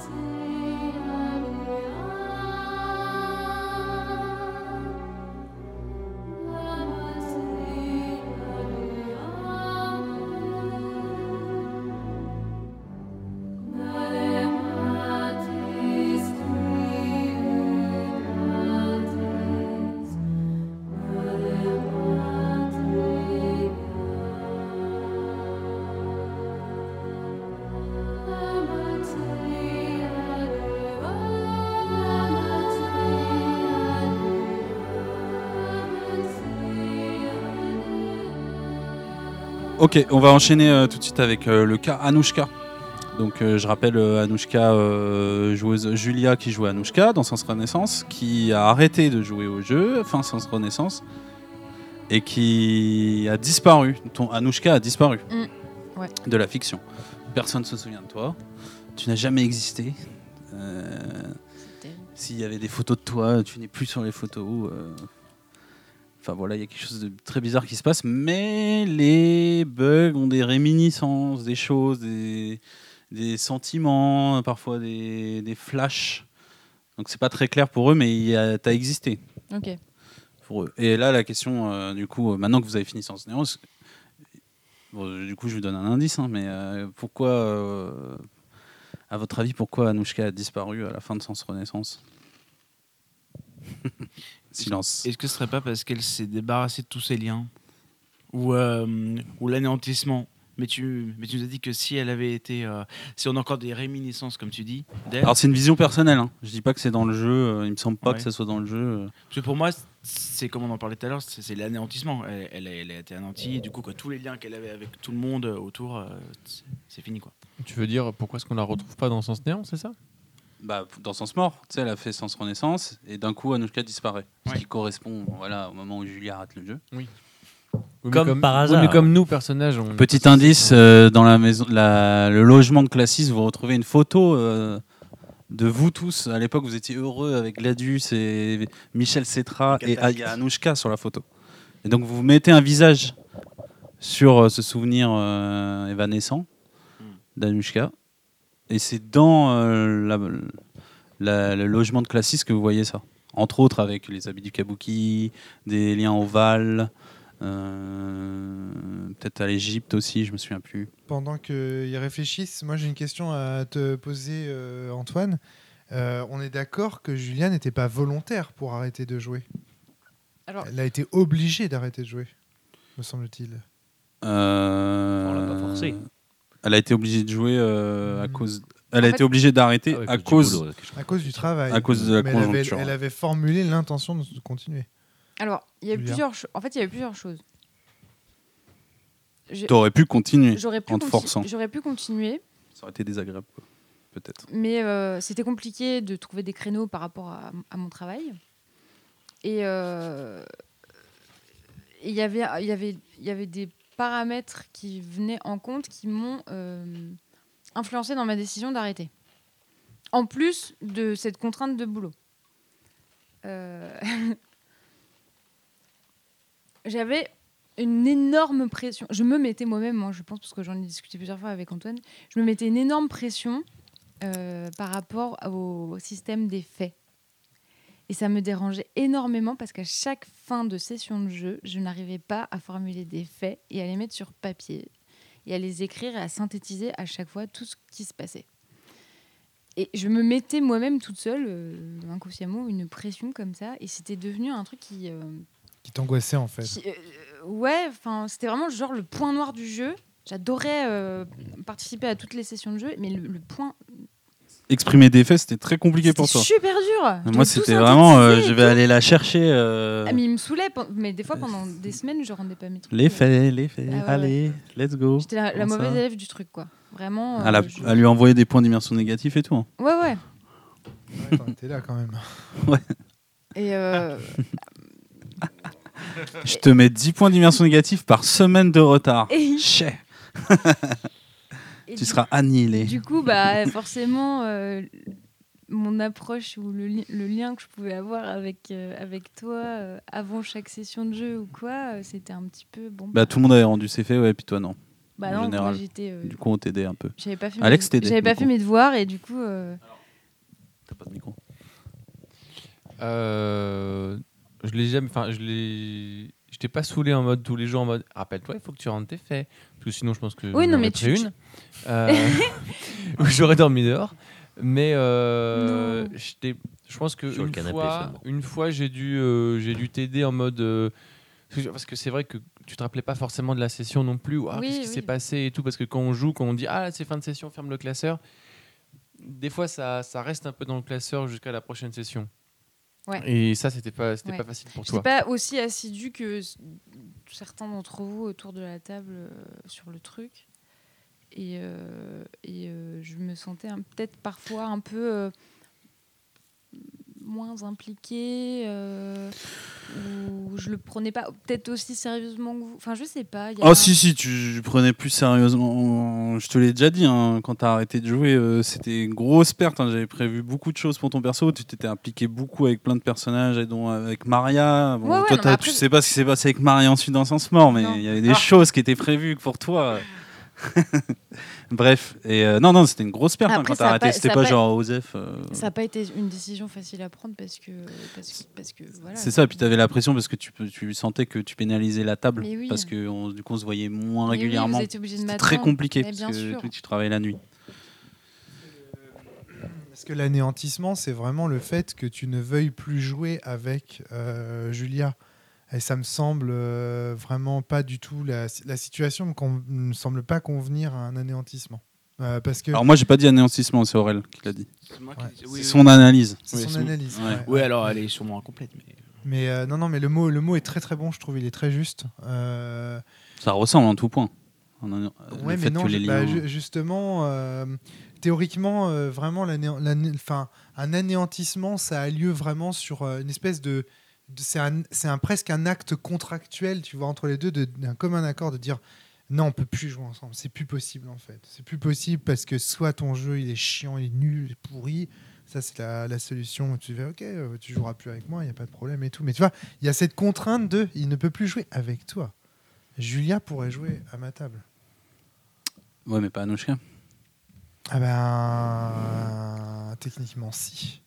Jesus. Ok, on va enchaîner euh, tout de suite avec euh, le cas Anouchka. Donc euh, je rappelle Anouchka, joueuse Julia qui jouait Anouchka dans Sens Renaissance, qui a arrêté de jouer au jeu, fin Sens Renaissance, et qui a disparu. Ton Anouchka a disparu Mm, ouais. de la fiction. Personne ne se souvient de toi. Tu n'as jamais existé. S'il y avait des photos de toi, tu n'es plus sur les photos. Euh. Enfin voilà, il y a quelque chose de très bizarre qui se passe, mais les bugs ont des réminiscences, des choses, des, des sentiments, parfois des, des flashs. Donc c'est pas très clair pour eux, mais il y a- t'as existé Ok. pour eux. Et là, la question, euh, du coup, euh, maintenant que vous avez fini Sens Néant, c'est- bon, du coup, je vous donne un indice, hein, mais euh, pourquoi, euh, à votre avis, pourquoi Anouchka a disparu à la fin de Sens Renaissance? Silence. Est-ce que ce serait pas parce qu'elle s'est débarrassée de tous ses liens Ou, euh, ou l'anéantissement? Mais tu, mais tu nous as dit que si elle avait été. euh, si on a encore des réminiscences, comme tu dis. Alors c'est une vision personnelle. Hein. Je dis pas que c'est dans le jeu. euh, il me semble pas Ouais. que ça soit dans le jeu. euh. Parce que pour moi, c'est comme on en parlait tout à l'heure, c'est c'est l'anéantissement. Elle, elle a- elle a été anéantie, et du coup, quoi, tous les liens qu'elle avait avec tout le monde autour, euh, c'est- c'est fini. quoi. Tu veux dire pourquoi est-ce qu'on la retrouve pas dans Sens Néant, c'est ça? Bah, dans Sens Mort, tu sais, elle a fait Sens Renaissance et d'un coup Anouchka disparaît. Ce qui correspond voilà, au moment où Julia rate le jeu. Oui, mais Comme par oui, hasard. mais comme nous, personnages, on. Petit indice, euh, dans la maison, la- le logement de Classis, vous retrouvez une photo euh, de vous tous. À l'époque, vous étiez heureux avec Gladius et Michel Cetra et il y a Anouchka sur la photo. Et donc vous mettez un visage sur euh, ce souvenir euh, évanescent d'Anouchka. Et c'est dans euh, la- la- le logement de Classis que vous voyez ça. Entre autres avec les habits du kabuki, des liens ovales, euh, peut-être à l'Égypte aussi, je me souviens plus. Pendant qu'ils réfléchissent, moi j'ai une question à te poser, euh, Antoine. Euh, on est d'accord que Julia n'était pas volontaire pour arrêter de jouer? Alors- Elle a été obligée d'arrêter de jouer, me semble-t-il. Euh, On l'a pas forcé. Elle a été obligée de jouer euh, à Mm. cause. Elle a été obligée d'arrêter Ah ouais, à cause. boulot, À cause du travail. À cause de la Mais elle avait- conjoncture. Elle avait, formulé l'intention de continuer. Alors, il y a plusieurs En fait, il y avait plusieurs choses. T'aurais pu continuer. J'aurais pu, en te conti- forçant. j'aurais pu continuer, Ça aurait été désagréable, peut-être. mais euh, c'était compliqué de trouver des créneaux par rapport à, à mon travail. Et euh, et il y avait, il y avait, il y avait des paramètres qui venaient en compte qui m'ont euh, influencé dans ma décision d'arrêter. En plus de cette contrainte de boulot. Euh, J'avais une énorme pression. Je me mettais moi-même, moi, je pense, parce que j'en ai discuté plusieurs fois avec Antoine, je me mettais une énorme pression euh, par rapport au système des faits. Et ça me dérangeait énormément parce qu'à chaque fin de session de jeu, je n'arrivais pas à formuler des faits et à les mettre sur papier et à les écrire et à synthétiser à chaque fois tout ce qui se passait. Et je me mettais moi-même toute seule, euh, inconsciemment, une pression comme ça et c'était devenu un truc qui... euh, Qui t'angoissait en fait. qui, euh, ouais, enfin, c'était vraiment genre le point noir du jeu. J'adorais euh, participer à toutes les sessions de jeu, mais le, le point. Exprimer des faits, c'était très compliqué pour toi. super dur. Moi, c'était vraiment. euh, je et vais tout. aller la chercher. euh, Ah, mais il me saoulait, mais des fois pendant des semaines, je rendais pas mes trucs. Les faits, les faits. Ah ouais, Allez, let's go. J'étais la, mauvaise ça élève du truc, quoi. Vraiment. À, la- euh, je- à lui envoyer des points d'immersion négatifs et tout. hein. Ouais, ouais. Ouais, t'en étais là quand même. Et euh, Je te mets 10 points d'immersion négatifs par semaine de retard. Et- Chais. et Tu du- seras annihilé. Du coup, bah, forcément, euh, mon approche ou le, li- le lien que je pouvais avoir avec, euh, avec toi euh, avant chaque session de jeu ou quoi, euh, c'était un petit peu bon. Bah, tout le monde avait rendu ses faits, ouais, puis toi non. Bah en non, général. j'étais. euh, Du coup, on t'aidait un peu. J'avais pas fait. Alex mes... t'aidait, J'avais pas fait mes devoirs et du coup. euh, T'as pas de micro. Euh, je l'ai jamais. Enfin, je l'ai. Je t'ai pas saoulé en mode tous les jours en mode. Rappelle-toi, il faut que tu rentres tes faits. Parce que sinon, je pense que. Oui, j'en non, aurais mais pris tu- une. Euh, où j'aurais dormi dehors. Mais euh, je je pense que Sur une canapé fois, une fois, j'ai dû, euh, j'ai dû t'aider en mode. euh, parce que- c'est vrai que tu te rappelais pas forcément de la session non plus. ou, Ah, Oui, Qu'est-ce qui oui. s'est passé et tout Parce que quand on joue, quand on dit ah là, c'est fin de session, ferme le classeur. Des fois, ça, ça reste un peu dans le classeur jusqu'à la prochaine session. Ouais. Et ça, c'était pas, c'était Ouais. pas facile pour J'étais toi. pas aussi assidu que certains d'entre vous autour de la table euh, sur le truc. Et, euh, euh, je me sentais peut-être parfois un peu moins impliquée. euh, ou je le prenais pas peut-être aussi sérieusement que vous? Enfin, je sais pas. y a Oh un- si si tu prenais plus sérieusement. Je te l'ai déjà dit hein, quand t'as arrêté de jouer, euh, c'était une grosse perte. hein. J'avais prévu beaucoup de choses pour ton perso. Tu t'étais impliqué beaucoup avec plein de personnages, et dont avec Maria. Bon, Ouais, ouais, toi, non, tu sais pas ce qui s'est passé avec Maria ensuite dans Sens Mort, mais il y avait des Ah. choses qui étaient prévues pour toi. Bref, et euh, non non, c'était une grosse perte hein, Après, quand ça t'as a arrêté. pas- C'était ça a pas pas- genre Osef. euh, Ça n'a pas été une décision facile à prendre parce que. Parce que, parce que voilà. C'est ça, et puis tu avais la pression parce que tu, peux- tu sentais que tu pénalisais la table Mais oui. parce que on- du coup on se voyait moins Mais oui, régulièrement. vous étiez obligé de C'était m'attendre. très compliqué Mais parce bien que sûr. toi, tu travaillais la nuit. Est-ce que l'anéantissement, c'est vraiment le fait que tu ne veuilles plus jouer avec euh, Julia? Et ça me semble euh, vraiment pas du tout. La, la situation me, con- me semble pas convenir à un anéantissement. Euh, parce que Alors moi j'ai pas dit anéantissement, c'est Aurel qui l'a dit. C'est moi Ouais. oui, oui. son analyse. c'est oui, son analyse. ouais. Oui, alors elle est sûrement incomplète. Mais... Mais euh, non, non, mais le mot, le mot est très très bon, je trouve. Il est très juste. Euh, Ça ressemble en tout point. Le Ouais, mais fait non, que les bah, liens- justement, euh, théoriquement, euh, vraiment, l'ané- l'ané- enfin, un anéantissement, ça a lieu vraiment sur une espèce de. C'est un, presque un acte contractuel, tu vois, entre les deux, de- d'un commun accord de dire non, on peut plus jouer ensemble, c'est plus possible en fait. C'est plus possible parce que soit ton jeu il est chiant, il est nul, il est pourri. Ça, c'est la, la solution tu fais ok, euh, tu joueras plus avec moi, il n'y a pas de problème et tout. Mais tu vois, il y a cette contrainte de il ne peut plus jouer avec toi. Julia pourrait jouer à ma table. Ouais, mais pas Anouchka. Ah ben techniquement si.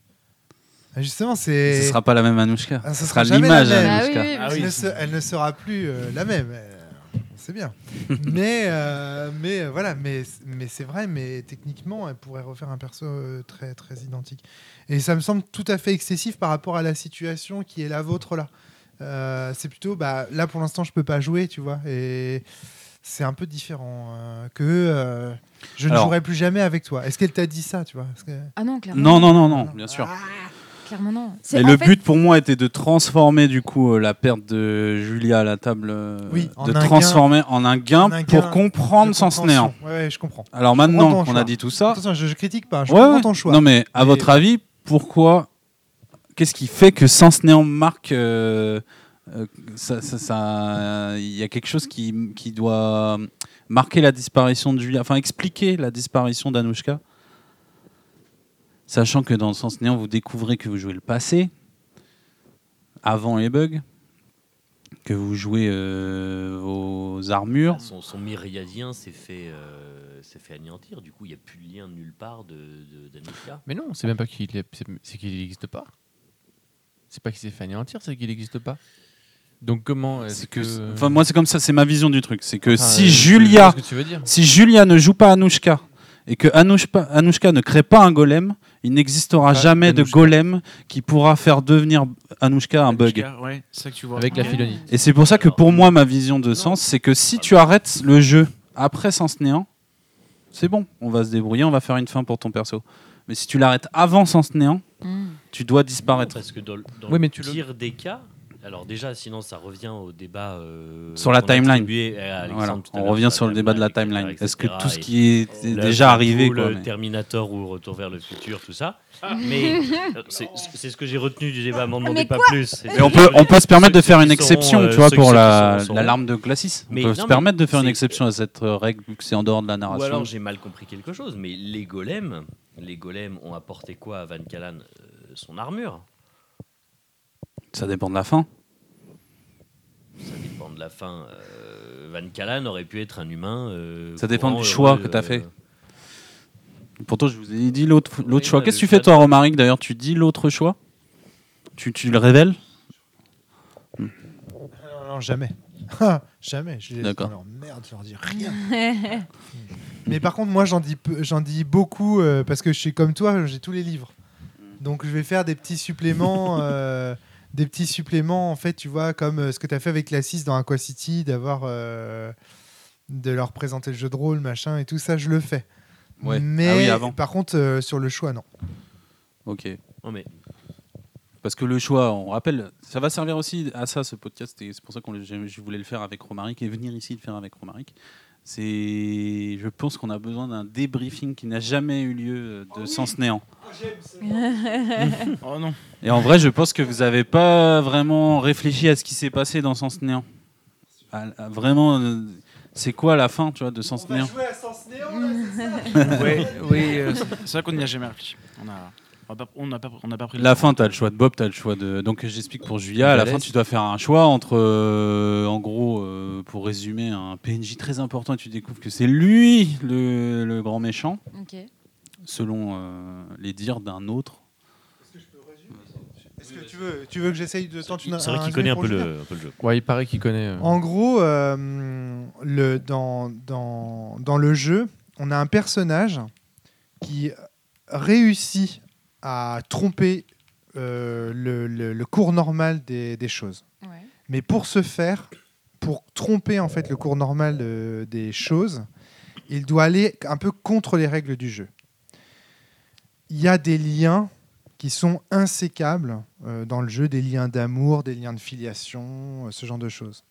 Ah, Justement c'est. Ce sera pas la même Anouchka. Ah, ce sera sera jamais l'image la même. Ah oui, Anouchka. oui, Ah elle, oui. ne se- elle ne sera plus euh, la même. euh, C'est bien. mais euh, mais euh, voilà, mais mais c'est vrai, mais techniquement elle pourrait refaire un perso euh, très très identique. Et ça me semble tout à fait excessif par rapport à la situation qui est la vôtre là. Euh, c'est plutôt bah là pour l'instant je peux pas jouer, tu vois, et c'est un peu différent euh, que euh, je ne Alors- jouerai plus jamais avec toi. Est-ce qu'elle t'a dit ça, tu vois? Est-ce que- Ah non, clairement. Non, non, non, non, bien sûr. Clairement non. Et le fait, but pour moi était de transformer du coup euh, la perte de Julia à la table, euh, Oui, de un transformer en un gain en un pour comprendre sans ce néant. compréhension. Ouais, ouais, je comprends. Alors maintenant qu'on a dit tout ça, Attention, je, je critique pas, je Ouais, comprends ouais. ton choix. Non, mais à votre avis, pourquoi Qu'est-ce qui fait que sans néant marque euh, euh, ça, ça- ça- Il y a quelque chose qui, qui doit marquer la disparition de Julia, enfin expliquer la disparition d'Anouchka, sachant que dans le sens néant, vous découvrez que vous jouez le passé, avant les bugs, que vous jouez euh, vos armures. Son, son myriadien s'est fait, euh, s'est fait anéantir. Du coup, il n'y a plus de lien nulle part de, de, d'Anouchka. Mais non, c'est même pas qu'il est- c'est- c'est qu'il n'existe pas. C'est pas qu'il s'est fait anéantir, c'est qu'il n'existe pas. Donc comment est-ce C'est que... que, enfin, moi, c'est comme ça, c'est ma vision du truc. C'est que Enfin, si euh, Julia vois ce que tu veux dire. Si Julia ne joue pas Anouchka et que Anouchka, Anouchka ne crée pas un golem, il n'existera jamais de golem qui pourra faire devenir Anouchka un bug. Ouais, c'est ça que tu vois. Avec la Ouais. Philonite. Et c'est pour ça que pour moi, ma vision de sens, c'est que si tu arrêtes le jeu après Sens Néant, c'est bon, on va se débrouiller, on va faire une fin pour ton perso. Mais si tu l'arrêtes avant Sens Néant, hmm. tu dois Non, disparaître. parce que dans, Oui, mais le- pire des cas, alors déjà, sinon ça revient au débat euh, Sur la timeline. Voilà, on revient sur le débat de la timeline. Est-ce que tout ce qui est le déjà arrivé, quoi, le mais- Terminator ou Retour vers le futur, tout ça. Mais euh, c'est ce que j'ai retenu du débat. M'en demandez Mais pas plus. Mais on peut, on peut se permettre de faire une seront, exception, euh, tu vois, pour qui la l'alarme de Classis. On Mais peut non, se mais permettre de faire une exception à cette règle vu que c'est en dehors de la Ou narration. alors j'ai mal compris quelque chose, mais les golems, les golems ont apporté quoi à Van Callan Euh, Son armure? Ça dépend de la fin. ça dépend de la fin. Euh, Van Callan aurait pu être un humain. euh, Ça dépend courant, du choix que t'as euh, fait. Pourtant, je vous ai dit l'autre l'autre Oui, choix. bah, Qu'est-ce que tu fais, toi, Romaric D'ailleurs, tu dis l'autre choix? Tu, tu le révèles? Non, non, jamais. Ah, jamais. Je les laisse D'accord. leur merde, je leur dis rien. Mais par contre, moi, j'en dis, peu- j'en dis beaucoup euh, parce que je suis comme toi, j'ai tous les livres. Donc, je vais faire des petits suppléments. euh, des petits suppléments, en fait, tu vois, comme euh, ce que tu as fait avec la 6 dans Aqua City, d'avoir. euh, de leur présenter le jeu de rôle, machin, et tout ça, je le fais. Ouais. Mais Ah oui, avant. par contre, euh, sur le choix, non. Ok. Non, mais Parce que le choix, on rappelle, ça va servir aussi à ça, ce podcast, et c'est pour ça que je voulais le faire avec Romaric et venir ici le faire avec Romaric. C'est, je pense qu'on a besoin d'un débriefing qui n'a jamais eu lieu euh, de Sens Néant. Oh non. Et en vrai, je pense que vous n'avez pas vraiment réfléchi à ce qui s'est passé dans Sens Néant. À- à vraiment, euh, c'est quoi la fin, tu vois, de Sens Néant jouer à Sens Néant, oui, oui euh, c'est c'est vrai qu'on n'y a jamais réfléchi. On a, on a pas, on n'a pas, on n'a pas pris La fin, tu as le choix de Bob, tu as le choix de. Donc j'explique pour Julia. À la fin, tu dois faire un choix entre, euh, en gros, euh, pour résumer, un PNJ très important et tu découvres que c'est lui le, le grand méchant, selon euh, les dires d'un autre. Est-ce que tu veux, tu veux que j'essaye de tenter une- c'est vrai qu'il connaît un peu, le, un peu le jeu. Ouais, il paraît qu'il connaît. euh. En gros, euh, le, dans, dans, dans le jeu, on a un personnage qui réussit à tromper euh, le, le- le cours normal des, des choses. Ouais. Mais pour ce faire, pour tromper en fait le cours normal de- des choses, il doit aller un peu contre les règles du jeu. Il y a des liens qui sont insécables euh, dans le jeu, des liens d'amour, des liens de filiation, euh, ce genre de choses.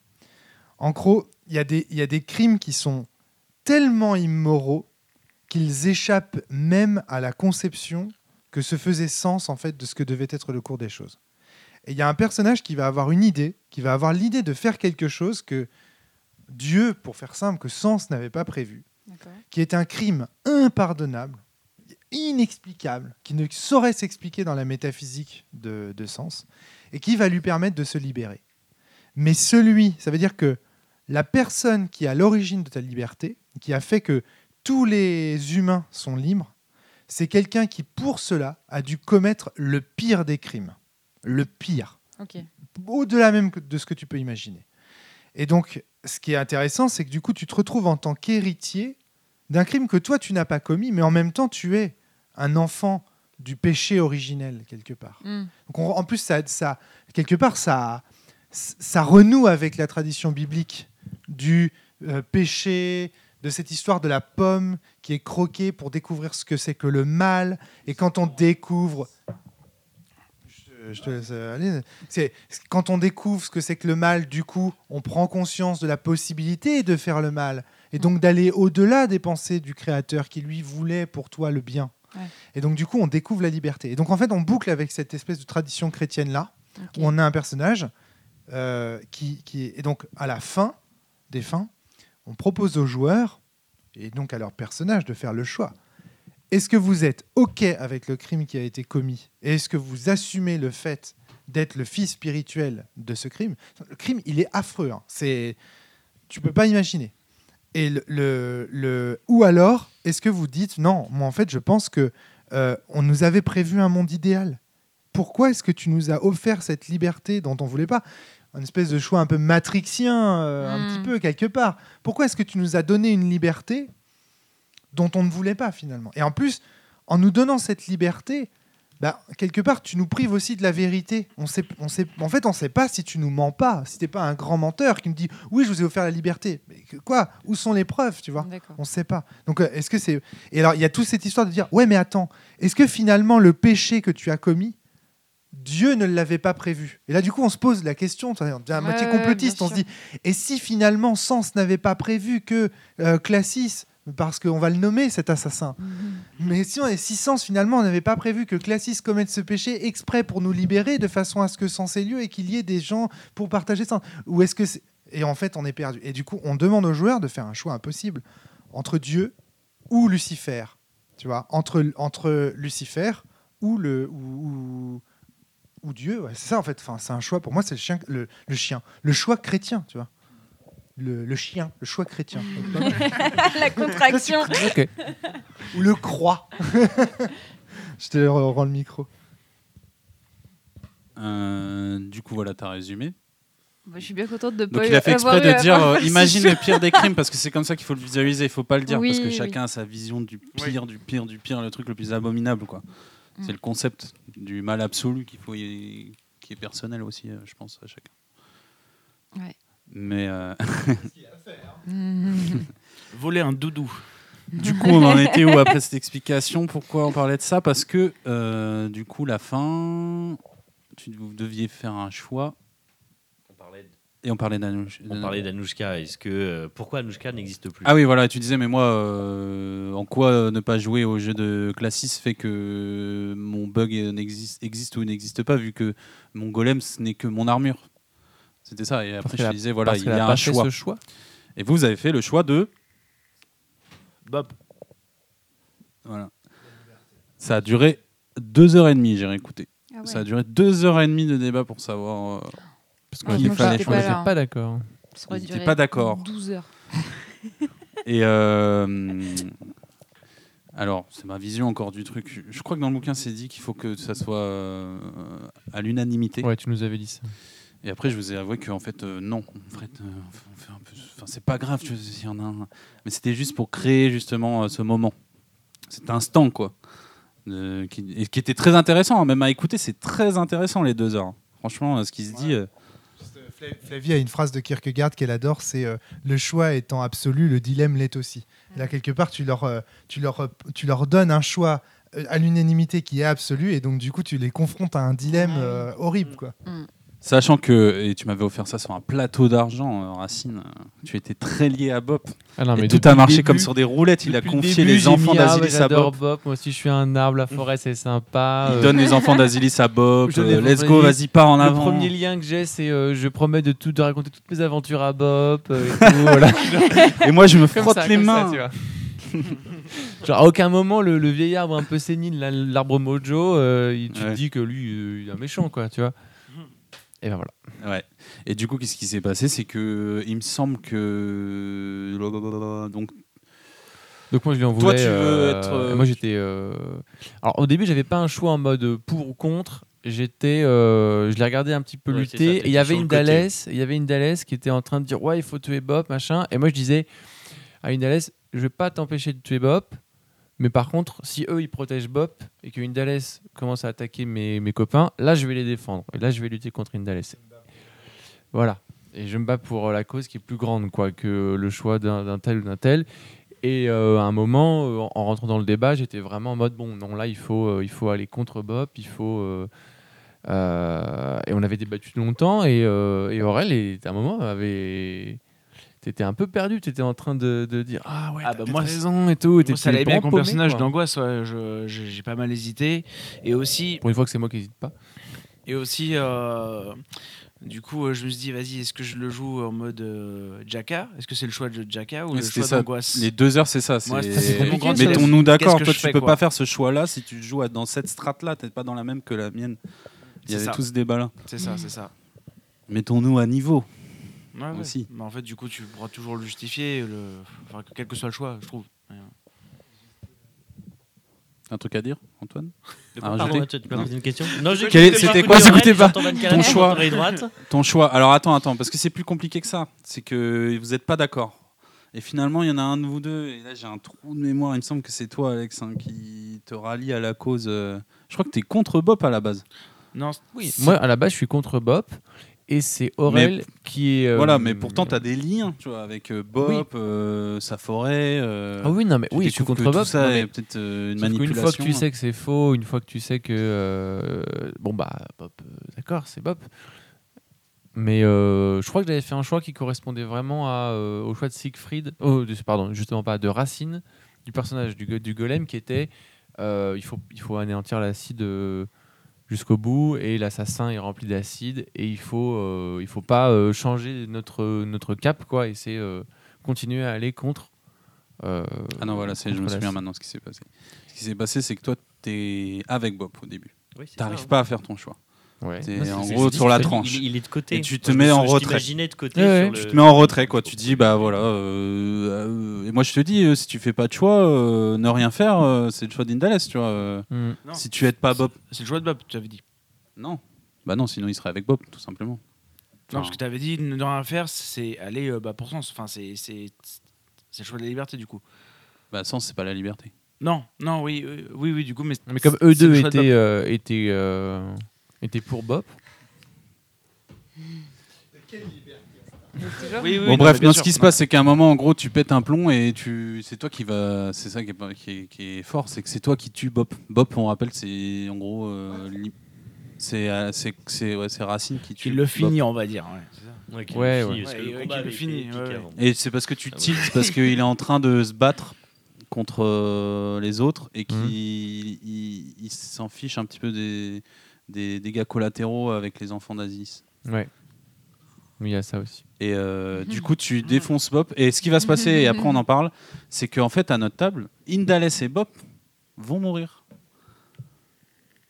En gros, y, il y a des crimes qui sont tellement immoraux qu'ils échappent même à la conception que se faisait sens en fait de ce que devait être le cours des choses. Et il y a un personnage qui va avoir une idée, qui va avoir l'idée de faire quelque chose que Dieu, pour faire simple, que Sens n'avait pas prévu, qui est un crime impardonnable, inexplicable, qui ne saurait s'expliquer dans la métaphysique de, de Sens, et qui va lui permettre de se libérer. Mais celui, ça veut dire que la personne qui est à l'origine de ta liberté, qui a fait que tous les humains sont libres, c'est quelqu'un qui, pour cela, a dû commettre le pire des crimes. Le pire au-delà même de ce que tu peux imaginer. Et donc, ce qui est intéressant, c'est que du coup, tu te retrouves en tant qu'héritier d'un crime que toi, tu n'as pas commis, mais en même temps, tu es un enfant du péché originel, quelque part. Hmm. Donc, on- en plus, ça, ça, quelque part, ça, ça renoue avec la tradition biblique du euh, péché, de cette histoire de la pomme qui est croquée pour découvrir ce que c'est que le mal. Et quand on découvre... Je te- laisse aller. C'est quand on découvre ce que c'est que le mal, du coup, on prend conscience de la possibilité de faire le mal et donc d'aller au-delà des pensées du Créateur qui lui voulait pour toi le bien. Ouais. Et donc du coup, on découvre la liberté. Et donc en fait, on boucle avec cette espèce de tradition chrétienne là, où on a un personnage euh, qui, qui est et donc à la fin des fins, on propose aux joueurs et donc à leur personnage de faire le choix. Est-ce que vous êtes OK avec le crime qui a été commis Et est-ce que vous assumez le fait d'être le fils spirituel de ce crime? Le crime, il est affreux. hein. C'est, tu peux pas imaginer. Et le, ou alors, est-ce que vous dites non Moi, en fait, je pense que euh, on nous avait prévu un monde idéal. Pourquoi est-ce que tu nous as offert cette liberté dont on voulait pas? Un espèce de choix un peu matrixien, euh, un petit peu quelque part. Pourquoi est-ce que tu nous as donné une liberté dont on ne voulait pas finalement? Et en plus, en nous donnant cette liberté, bah, quelque part, tu nous prives aussi de la vérité. On sait, on sait, en fait, on ne sait pas si tu nous mens pas, si tu n'es pas un grand menteur qui me dit oui, je vous ai offert la liberté. Mais que- quoi? Où sont les preuves, tu vois? On ne sait pas. Donc, euh, est-ce que c'est. Et alors, il y a toute cette histoire de dire Ouais, mais attends, est-ce que finalement, le péché que tu as commis, Dieu ne l'avait pas prévu Et là, du coup, on se pose la question, on devient à moitié complotiste. on se dit Et si finalement, Sens n'avait pas prévu que euh, Classis, parce qu'on va le nommer cet assassin, mais si, on, et si Sens finalement on n'avait pas prévu que Classis commette ce péché exprès pour nous libérer de façon à ce que Sens ait lieu et qu'il y ait des gens pour partager ça Ou est-ce que c'est- Et en fait, on est perdu. Et du coup, on demande aux joueurs de faire un choix impossible entre Dieu ou Lucifer. Tu vois, entre, entre Lucifer ou le ou, ou- ou Dieu. Ouais, c'est ça en fait. Enfin, c'est un choix. Pour moi, c'est le chien, le, le chien, le choix chrétien, tu vois. Le, le chien, le choix chrétien. La contraction. Ok. ou le croix. Je te rends le micro. Euh, du coup, voilà, t'as résumé. Bah, je suis bien contente de Donc pas il a fait exprès de dire euh, imagine le pire des crimes parce que c'est comme ça qu'il faut le visualiser, il faut pas le dire Oui, parce que oui. chacun a sa vision du pire, du pire, du pire, le truc le plus abominable quoi. Mm. C'est le concept du mal absolu qu'il faut y- qui est personnel aussi, euh, je pense à chacun. Ouais. Mais euh, Mhm. Voler un doudou. du coup, on en était où après cette explication? Pourquoi on parlait de ça? Parce que euh, du coup, la fin, tu, vous deviez faire un choix et on parlait d'Anouch. on parlait d'Anouchka. Est-ce que euh, pourquoi Anouchka n'existe plus? Ah oui, voilà, tu disais, mais moi, euh, en quoi euh, ne pas jouer au jeu de Classis fait que mon bug existe ou n'existe pas, vu que mon golem, ce n'est que mon armure. C'était ça, et après Parce je te disais, voilà, il y a a un choix. ce choix. Et vous, vous avez fait le choix de. Bob. Voilà. Ça a duré deux heures et demie, j'ai réécouté. Ah ouais. Ça a duré deux heures et demie de débat pour savoir. euh, parce Ah, j'étais choisir. pas. J'étais pas d'accord. Étaient duré pas d'accord. 12 heures. Et euh, alors, c'est ma vision encore du truc. Je crois que dans le bouquin, c'est dit qu'il faut que ça soit euh, à l'unanimité. Ouais, tu nous avais dit ça. Et après, je vous ai avoué qu'en fait, euh, non. En fait, euh, on enfin, c'est pas grave, s'il y en a un. Mais c'était juste pour créer justement euh, ce moment, cet instant, quoi. Euh, qui, et qui était très intéressant, hein, même à écouter, c'est très intéressant les deux heures. Franchement, ce qui se dit. euh, Flavie a une phrase de Kierkegaard qu'elle adore, c'est euh, le choix étant absolu, le dilemme l'est aussi. Et là, quelque part, tu leur, euh, tu leur, euh, tu leur donnes un choix à l'unanimité qui est absolu, et donc du coup, tu les confrontes à un dilemme euh, horrible, quoi. Sachant que, et tu m'avais offert ça sur un plateau d'argent, euh, Racine, euh, tu étais très lié à Bop. Ah non, et mais tout a le marché début- comme sur des roulettes. Il a le confié début, les enfants ah, d'Asilis à. Bop. Moi aussi, je suis un arbre. La forêt, c'est sympa. Il euh, donne les enfants d'Asilis à. Je euh, let's go, vas-y, pars en Le avant. premier lien que j'ai, c'est euh, je promets de tout de raconter toutes mes aventures à euh, et tout, voilà. Et moi, je me Comme frotte ça, les ça, mains. tu vois. Genre, à aucun moment, le, le vieil arbre un peu sénile, l'arbre mojo, il- tu Ouais. te dis que lui, il est un méchant, quoi, tu vois. Et ben voilà. Ouais. Et du coup, qu'est-ce qui s'est passé? C'est que il me semble que donc Donc moi je lui en Toi, voulais. tu veux euh, être, euh, et moi j'étais. euh, Alors au début j'avais pas un choix en mode pour ou contre. J'étais, euh, je l'ai regardé un petit peu Ouais, c'est ça, lutter. et il y avait une. Dalès, il y avait une Dalès qui était en train de dire ouais il faut tuer Bob machin. Et moi je disais à une Dalès je vais pas t'empêcher de tuer Bob. Mais par contre, si eux ils protègent Bob et qu'une Dalès commence à attaquer mes, copains, là je vais les défendre. Et là je vais lutter contre une Dalès. Voilà. Et je me bats pour la cause qui est plus grande quoi, que le choix d'un tel ou d'un tel. Et euh, à un moment, euh, en rentrant dans le débat, j'étais vraiment en mode bon, non, là, il faut, euh, il faut aller contre Bob, il faut. euh, euh, et on avait débattu longtemps, et, euh, et Aurel, à un moment, avait. T'étais un peu perdu, t'étais en train de, de dire Ah ouais, Ah bah moi, raison et tout. Moi, ça allait bien avec mon personnage d'angoisse, ouais, j'ai pas mal hésité. Et aussi, Pour une fois que c'est moi qui hésite pas. et aussi euh, du coup, euh, je me suis dit, vas-y, est-ce que je le joue en mode euh, Jacka? Est-ce que c'est le choix de Jacka ou le choix d'angoisse? les deux heures, c'est ça. Mettons-nous d'accord. Toi, tu peux quoi? pas faire ce choix-là si tu joues dans cette strate-là. T'es pas dans la même que la mienne. Il y avait ça. tout ce débat-là. C'est ça, c'est ça. Mettons-nous à niveau. Ouais, ouais. Aussi. Mais en fait, du coup, tu pourras toujours le justifier, le... enfin, quel que soit le choix, je trouve. Ouais. Un truc à dire, Antoine? Ah, Pardon, tu une question? Non, c'était quoi Aurel, pas. Ton choix. Ton choix. Alors attends, attends, parce que c'est plus compliqué que ça. C'est que vous n'êtes pas d'accord. Et finalement, il y en a un de vous deux. Et là, j'ai un trou de mémoire. Il me semble que c'est toi, Alex, hein, qui te rallie à la cause. euh, Je crois que tu es contre Bop à la base. Non, Oui, moi à la base je suis contre Bob et c'est Aurel qui est. euh, Voilà, mais pourtant, tu as des liens tu vois, avec euh, Bop, euh, sa forêt. euh, Ah oui, non, mais tu oui, je suis contre Bob. Tout ça mais peut-être une manipulation. fois que tu sais que c'est faux, une fois que tu sais que. bon, bah, Bob, d'accord, c'est Bob. Mais je crois que j'avais fait un choix qui correspondait vraiment à, au choix de Siegfried, oh, pardon, justement pas, de Racine, du personnage du, go- du golem qui était il, faut, il faut anéantir l'acide euh, jusqu'au bout et l'assassin est rempli d'acide et il faut, euh, il faut pas euh, changer notre, notre cap, quoi, et c'est euh, continuer à aller contre. euh, Ah non, voilà, c'est- je me souviens maintenant ce qui s'est passé. Ce qui s'est passé, c'est que toi, tu es avec Bop au début. Oui, ça, hein. pas à faire ton choix. Ouais. T'es en gros sur la tranche. Il, il est de côté. Et tu te mets me en retrait. de côté. Ouais, sur ouais. le- Tu te mets en retrait, quoi. Tu dis, bah voilà. euh, euh, et moi, je te dis, euh, si tu fais pas de choix, euh, ne rien faire, euh, c'est le choix d'Indales, tu vois. Non, si tu aides pas Bob, C'est le choix de Bob, tu avais dit. non. Bah non, sinon il serait avec Bob, tout simplement. Non, parce que tu avais dit ne rien faire, c'est aller euh, bah, pour sens. Enfin, c'est c'est c'est le choix de la liberté du coup. Bah sans, c'est pas la liberté. Non, non, oui, oui, oui, du coup, mais. Mais comme eux deux étaient, euh, étaient pour Bop, Oui, oui, bon non, bref, non, ce sûr. qui se passe, c'est qu'à un moment, en gros, tu pètes un plomb et tu, c'est toi qui va, c'est ça qui est, qui est, qui est fort, c'est que c'est toi qui tue Bob. Bob, on rappelle, c'est en gros, euh, li- c'est, euh, c'est, c'est, ouais, c'est Racine qui tue. Qui le finit, on va dire. ouais. Ouais, le ouais. finit, parce que Ouais, le ouais, combat le avant. Et c'est parce que tu Ah, tiltes parce qu'il est en train de se battre contre euh, les autres et qu'il il, il s'en fiche un petit peu des, des dégâts collatéraux avec les enfants d'Aziz. Ouais. Oui, il y a ça aussi. Et euh, du coup, tu défonces Bop. Et ce qui va se passer, et après on en parle, c'est qu'en fait, à notre table, Indales et Bop vont mourir.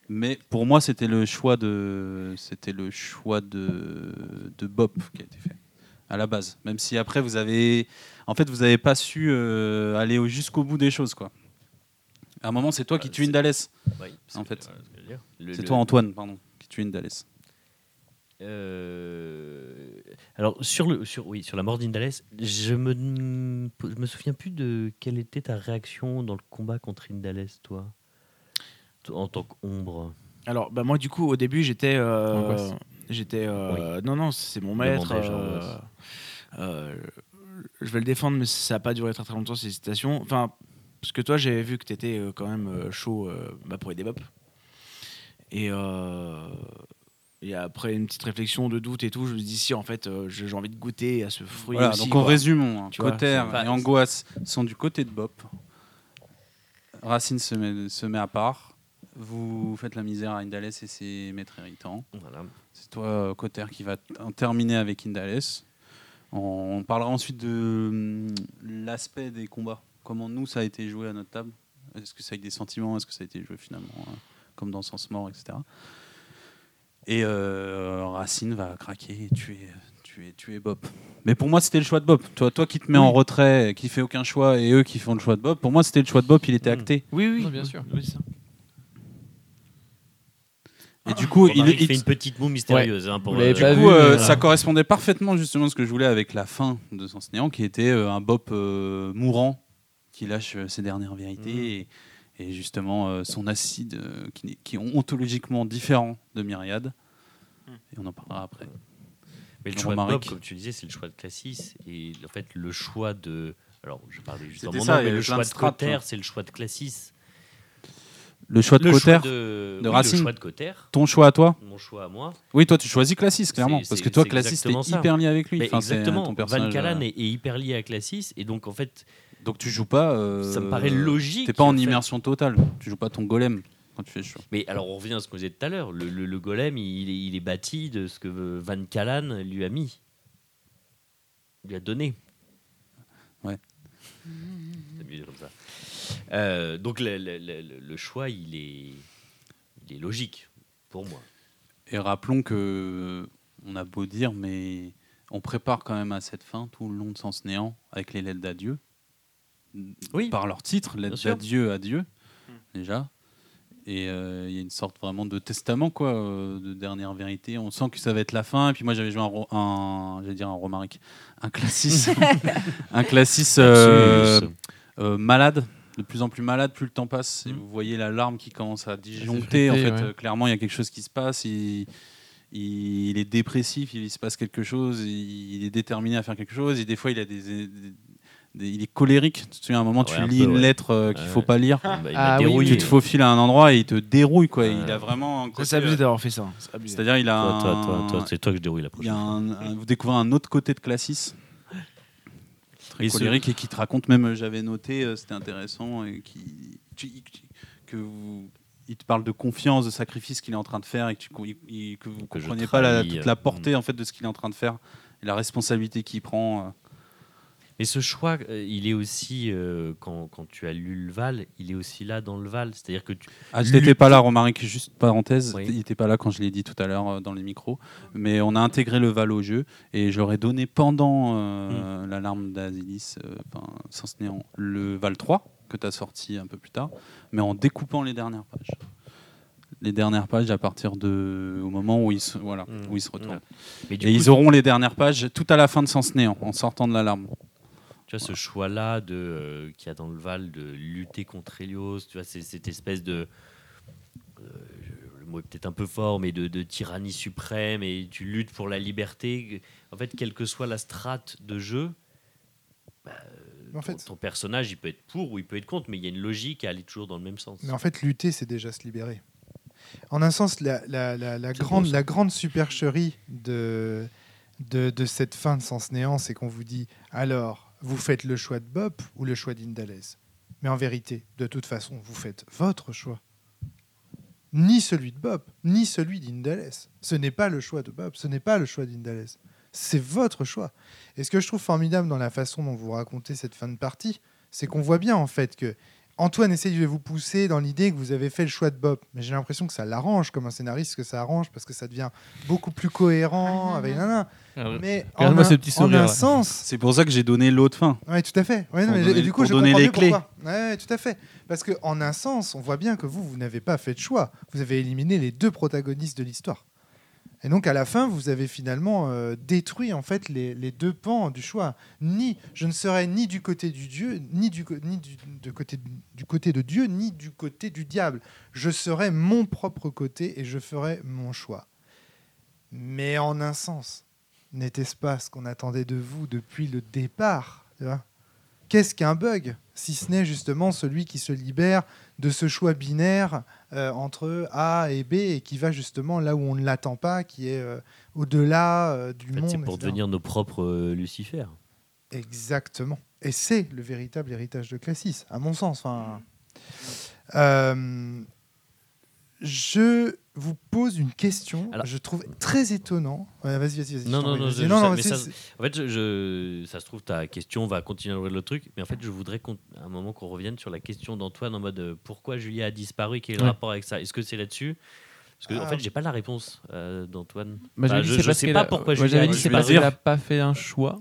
Mais pour moi, c'était le choix de, c'était le choix de, de Bop qui a été fait à la base. Même si après, vous avez, en fait, vous n'avez pas su euh, aller au- jusqu'au bout des choses, quoi. À un moment, c'est toi qui Ah, tue c'est- Indales. Oui, En fait. que C'est le- toi, Antoine, pardon, qui tue Indales. Euh, Alors sur le sur oui sur la mort d'Indales, je me je me souviens plus de quelle était ta réaction dans le combat contre Indales, toi, en tant qu'ombre. Alors, bah, moi, du coup, au début, j'étais. euh, j'étais. euh, Non, non, c'est mon maître. je vais le défendre, mais ça n'a pas duré très très longtemps, ces citations. Enfin, parce que toi, j'avais vu que tu étais quand même chaud euh, bah, pour aider Bob. Et, euh, et après une petite réflexion de doute et tout, je me dis si en fait euh, j'ai envie de goûter à ce fruit. Voilà, aussi, donc en résumons, hein, Cotter c'est et Angoisse sont du côté de Bop. Racine se met, se met à part. Vous faites la misère à Indales et ses maîtres héritants. Voilà. C'est toi, euh, Cotter, qui va en terminer avec Indales. On, parlera ensuite de hum, l'aspect des combats. Comment nous, ça a été joué à notre table? Est-ce que ça a eu des sentiments? Est-ce que ça a été joué finalement? Comme dans Sens Mort, etc. Et euh, Racine va craquer et tuer, tuer, tuer Bob. Mais pour moi, c'était le choix de Bob. Toi, toi qui te mets en retrait, qui fait aucun choix, et eux qui font le choix de Bob, pour moi, c'était le choix de Bob, il était acté. Oui, oui, bien sûr. Oui, c'est ça. Et du coup, Bon, il, il- fait une petite moue mystérieuse hein, pour euh, pas du vu, coup, euh, mais, ça euh, correspondait parfaitement justement à ce que je voulais avec la fin de Sens Néant, qui était euh, un Bob euh, mourant qui lâche euh, ses dernières vérités et, et justement euh, son acide euh, qui, qui est ontologiquement différent de Myriade. Et on en parlera après. Mais le choix de Bob, Marek. comme tu disais, c'est le choix de Classis. Et en fait, le choix de. Alors, je parlais juste dans mon ça, nom, mais le choix de Cotter, c'est le choix de Classis. Le choix de Cotter, de, de oui, Racine. Le choix de Cotter, ton choix à toi mon choix à moi. Oui, toi tu choisis Classis, clairement. Parce que toi, Classis, t'es hyper lié avec lui. Enfin, euh, exactement, ton Van personnage, Callan euh, est, est hyper lié à Classis. Et donc, en fait, Donc tu joues pas. euh, ça me paraît logique. T'es pas en immersion totale. Tu joues pas ton golem quand tu fais chaud. Mais alors, on revient à ce qu'on disait tout à l'heure. Le, le- le golem, il est, il est bâti de ce que Van Callan lui a mis. Lui a donné. Ouais. C'est mieux comme ça. Euh, donc, le, le- le- le choix, il est, il est logique pour moi. Et rappelons que on a beau dire, mais on prépare quand même à cette fin tout le long de Sens Néant avec les lettres d'adieu. Oui. Par leur titre, sûr. d'adieu à Dieu, déjà. Et euh, il y a une sorte vraiment de testament, quoi, euh, de dernière vérité. On sent que ça va être la fin. Et puis moi, j'avais joué un, ro- un j'allais dire un romaric, un classis, un classis euh, euh, malade, de plus en plus malade, plus le temps passe. Et Mm. vous voyez la larme qui commence à disjoncter. En fait, ouais. euh, clairement, il y a quelque chose qui se passe. Il, il, il est dépressif, il se passe quelque chose, il, il est déterminé à faire quelque chose. Et des fois, il a des- il est colérique. Tu te souviens, à un moment, tu un lis peu, une ouais. lettre euh, qu'il Ouais. faut pas lire. Bah, il Ah oui. Tu te faufiles à un endroit et il te dérouille, quoi. Il a vraiment. C'est abusé euh, d'avoir fait ça. C'est-à-dire, il a Toi, toi, toi, toi, c'est toi que je dérouille la il y a prochaine. un- un- vous découvrez un autre côté de Classis très Et colérique et qui te raconte même euh, j'avais noté euh, c'était intéressant et qui tu- que vous il te parle de confiance de sacrifice qu'il est en train de faire et que, tu, il- il- que vous je compreniez pas la, toute la portée en fait de ce qu'il est en train de faire et la responsabilité qu'il prend euh. Mais ce choix, euh, il est aussi, euh, quand, quand tu as lu le Val, il est aussi là dans le Val. C'est-à-dire que tu, Ah, je n'étais pas là, Romaric, juste parenthèse. Oui. Il n'était pas là quand je l'ai dit tout à l'heure euh, dans les micros. Mais on a intégré le Val au jeu et je leur ai donné pendant euh, l'alarme d'Asilis, sans néant, le Val 3 que tu as sorti un peu plus tard, mais en découpant les dernières pages. Les dernières pages à partir de au moment où ils se, voilà, Mm. où ils se retournent. mais du Et ils auront les dernières pages tout à la fin de Sens Néant, en sortant de l'alarme. Tu vois, ce choix-là de euh, qu'il y a dans le Val de lutter contre Helios, tu vois, c'est cette espèce de. euh, le mot est peut-être un peu fort, mais de, de tyrannie suprême et tu luttes pour la liberté. En fait, quelle que soit la strate de jeu, bah, en ton, fait, ton personnage, il peut être pour ou il peut être contre, mais il y a une logique à aller toujours dans le même sens. Mais en fait, lutter, c'est déjà se libérer. En un sens, la, la- la- la C'est grande, la grande supercherie de, de, de cette fin de Sens Néant, c'est qu'on vous dit alors, vous faites le choix de Bob ou le choix d'Indalès Mais en vérité, de toute façon, vous faites votre choix. Ni celui de Bob, ni celui d'Indalès. Ce n'est pas le choix de Bob, ce n'est pas le choix d'Indalès. C'est votre choix. Et ce que je trouve formidable dans la façon dont vous racontez cette fin de partie, c'est qu'on voit bien en fait que Antoine essaye de vous pousser dans l'idée que vous avez fait le choix de Bob, mais j'ai l'impression que ça l'arrange comme un scénariste que ça arrange parce que ça devient beaucoup plus cohérent avec nanana. Mais en un, ce petit en sourire, un sens, C'est pour ça que j'ai donné l'autre fin. oui, tout à fait. Ouais, non, mais donner- du coup, pour je donner comprends les clés. pourquoi. Ouais, tout à fait. Parce que en un sens, on voit bien que vous, vous n'avez pas fait de choix. Vous avez éliminé les deux protagonistes de l'histoire. Et donc à la fin, vous avez finalement euh, détruit en fait les, deux pans du choix. Ni je ne serai ni du côté du Dieu, ni du, de côté, de Dieu, ni du côté du diable. Je serai mon propre côté et je ferai mon choix. Mais en un sens, n'était-ce pas ce qu'on attendait de vous depuis le départ Qu'est-ce qu'un bug Si ce n'est justement celui qui se libère de ce choix binaire euh, entre A et B et qui va justement là où on ne l'attend pas, qui est euh, au-delà euh, du En fait, monde. c'est pour etc. devenir nos propres euh, Lucifer. Exactement. Et c'est le véritable héritage de Classis, à mon sens. Enfin, euh, je vous pose une question. Alors- je trouve très étonnant. Ouais, vas-y, vas-y, vas-y. Non, non, non, je- non, mais ça- En fait, je, je- ça se trouve, ta question va continuer à ouvrir le truc, mais en fait, je voudrais qu'on- à un moment qu'on revienne sur la question d'Antoine en mode euh, pourquoi Julia a disparu, quel est le Ouais. rapport avec ça? Est-ce que c'est là-dessus? Parce que, en Ah. fait, j'ai pas la réponse euh, d'Antoine. Bah, dit, je- parce sais pas a- pourquoi moi, Julia j'avais a dit, c'est disparu. parce qu'elle n'a pas fait un choix.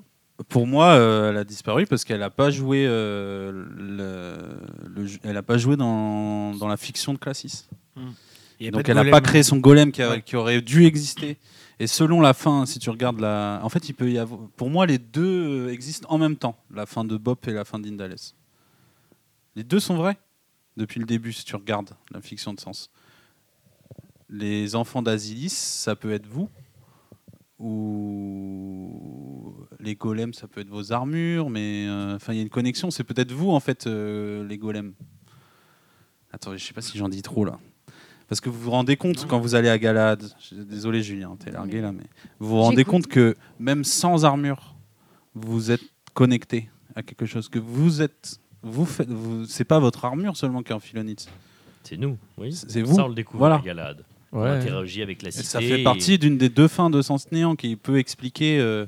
Pour moi, euh, elle a disparu parce qu'elle n'a pas joué. euh, le, le jeu- elle a pas joué dans, dans la fiction de Classis. A Donc elle n'a pas créé son golem qui, a- Ouais. qui aurait dû exister. Et selon la fin, si tu regardes la, en fait, il peut y avoir. Pour moi, les deux existent en même temps, la fin de Bob et la fin d'Indales. Les deux sont vrais depuis le début, si tu regardes la fiction de sens. Les enfants d'Asilis, ça peut être vous, ou les golems, ça peut être vos armures, mais euh, enfin, il y a une connexion. C'est peut-être vous en fait, euh, les golems. Attends, je sais pas si j'en dis trop là. Parce que vous vous rendez compte quand vous allez à Galad, je- désolé Julien, t'es largué là, mais vous vous rendez compte que même sans armure, vous êtes connecté à quelque chose que vous êtes, vous faites, vous, c'est pas votre armure seulement qui est en philonite. C'est nous, oui. C'est vous. Ça, on le découvre Voilà. à Galade. On Ouais. interagit avec la Et cité. ça fait et- partie d'une des deux fins de Sens Néant qui peut expliquer. euh,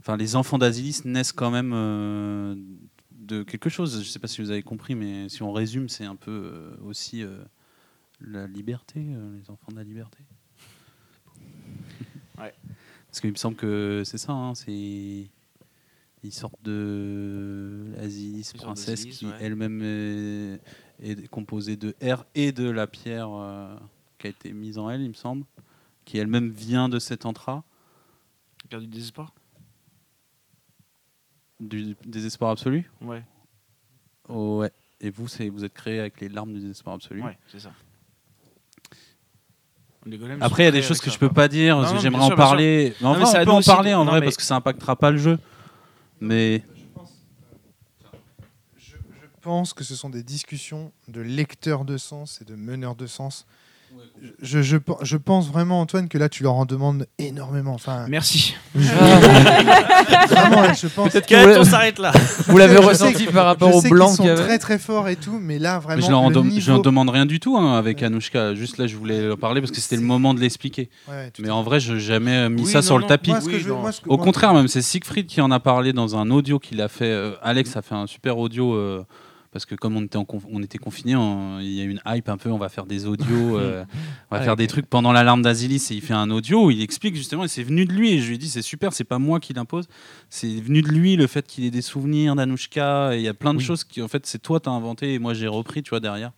Enfin, les enfants d'Asilis naissent quand même euh, de quelque chose. Je sais pas si vous avez compris, mais si on résume, c'est un peu euh, aussi euh, la liberté, euh, les enfants de la liberté. Ouais. Parce qu'il me semble que c'est ça. hein, c'est ils sortent de Asilis, princesse, qui ouais. elle-même est, est composée de R et de la pierre euh, qui a été mise en elle, il me semble, qui elle-même vient de cet entra, Carte du désespoir? Du désespoir absolu? Ouais, Oh, ouais. Et vous, vous êtes créé avec les larmes du désespoir absolu. ouais, c'est ça. Les golems Après, il y a des choses que je peux pas dire. Parce que J'aimerais en parler. Mais en Non, vrai, on peut en parler en non, vrai mais- parce que ça impactera pas le jeu. Mais Je, je pense que ce sont des discussions de lecteurs de sens et de meneurs de sens. Je, je, je pense vraiment, Antoine, que là, tu leur en demandes énormément. Enfin, Merci. je- Vraiment, je pense. Peut-être Cut, vous- on s'arrête là. vous l'avez ressenti par rapport au blanc y sont avait. très très forts et tout, mais là Mais vraiment. je leur en, le dem- je leur niveau- demande rien du tout hein, avec Ouais. Anouchka. Juste là, je voulais leur parler parce que c'était le moment de l'expliquer. Ouais, ouais, tout Mais en vrai, je n'ai jamais mis Oui, ça non, sur le tapis. Moi, Oui, veux- moi, que- Au contraire, même, c'est Siegfried qui en a parlé dans un audio qu'il a fait. euh, Alex a fait un super audio euh, parce que comme on était, en conf- on était confinés, on- il y a eu une hype un peu. On va faire des audios, euh, on va Ah, faire des trucs pendant l'alarme d'Asilis. Et il fait un audio où il explique justement, et c'est venu de lui. Et je lui dit, c'est super, c'est pas moi qui l'impose. C'est venu de lui le fait qu'il ait des souvenirs d'Anouchka. Et il y a plein de Oui. choses qui, en fait, c'est toi, t'as inventé et moi j'ai repris, tu vois, derrière.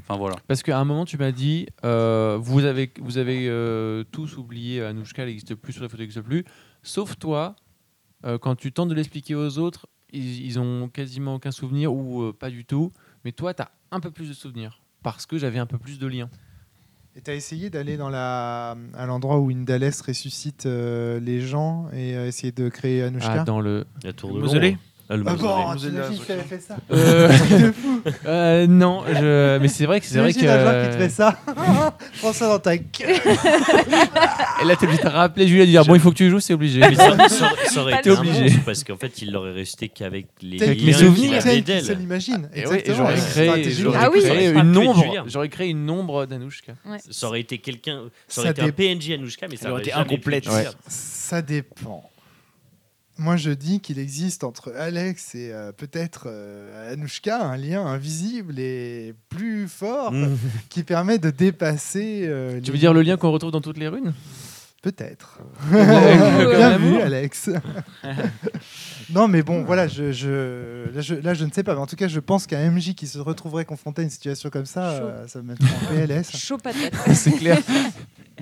Enfin voilà. Parce qu'à un moment, tu m'as dit, euh, vous avez, vous avez euh, tous oublié Anouchka, elle n'existe plus sur photos, elle n'existe plus. Sauf toi, quand tu tentes de l'expliquer aux autres, ils, ils ont quasiment aucun souvenir ou euh, pas du tout. Mais toi, tu as un peu plus de souvenirs. Parce que j'avais un peu plus de liens. Et t'as essayé d'aller dans la à l'endroit où Indales ressuscite euh, les gens et euh, essayer de créer Anushka? Ah, dans le. La tour de Mausolée? Londres. Ah, le Ah bon, Mausolée, t'imagines avait fait ça Euh, de fou euh, non, je... mais c'est vrai que c'est vrai que. T'imagines un joueur qui te fait ça Prends ça dans ta gueule Et là, t'es obligé de te rappeler Julia de dire bon, il faut que tu joues, c'est obligé. Mais ça, ça- ça aurait été obligé. parce qu'en fait, il l'aurait resté qu'avec les Avec liens mes qu'il souvenirs. avait Tel qu'il d'elle. se l'imagine. Et ouais, et Exactement. j'aurais une créé, stratégie. j'aurais Ah oui. créé Ça aurait une pu être ombre. Julien. J'aurais créé une ombre d'Anouchka. Ça aurait été quelqu'un, ça Ça aurait été dé- un PNJ Anouchka, mais ça Elle aurait aurait été jamais incomplète. Ouais. Ça dépend. Moi, je dis qu'il existe entre Alex et euh, peut-être euh, Anushka un lien invisible et plus fort Mmh. qui permet de dépasser. euh, Tu les- veux dire le lien qu'on retrouve dans toutes les runes? Peut-être. Comme Bien vu, Alex. non, mais bon, voilà, je, je, là, je, là, je ne sais pas. Mais en tout cas, je pense qu'un MJ qui se retrouverait confronté à une situation comme ça, Chaud. euh, ça me mettrait en PLS. Chaud patate. C'est clair.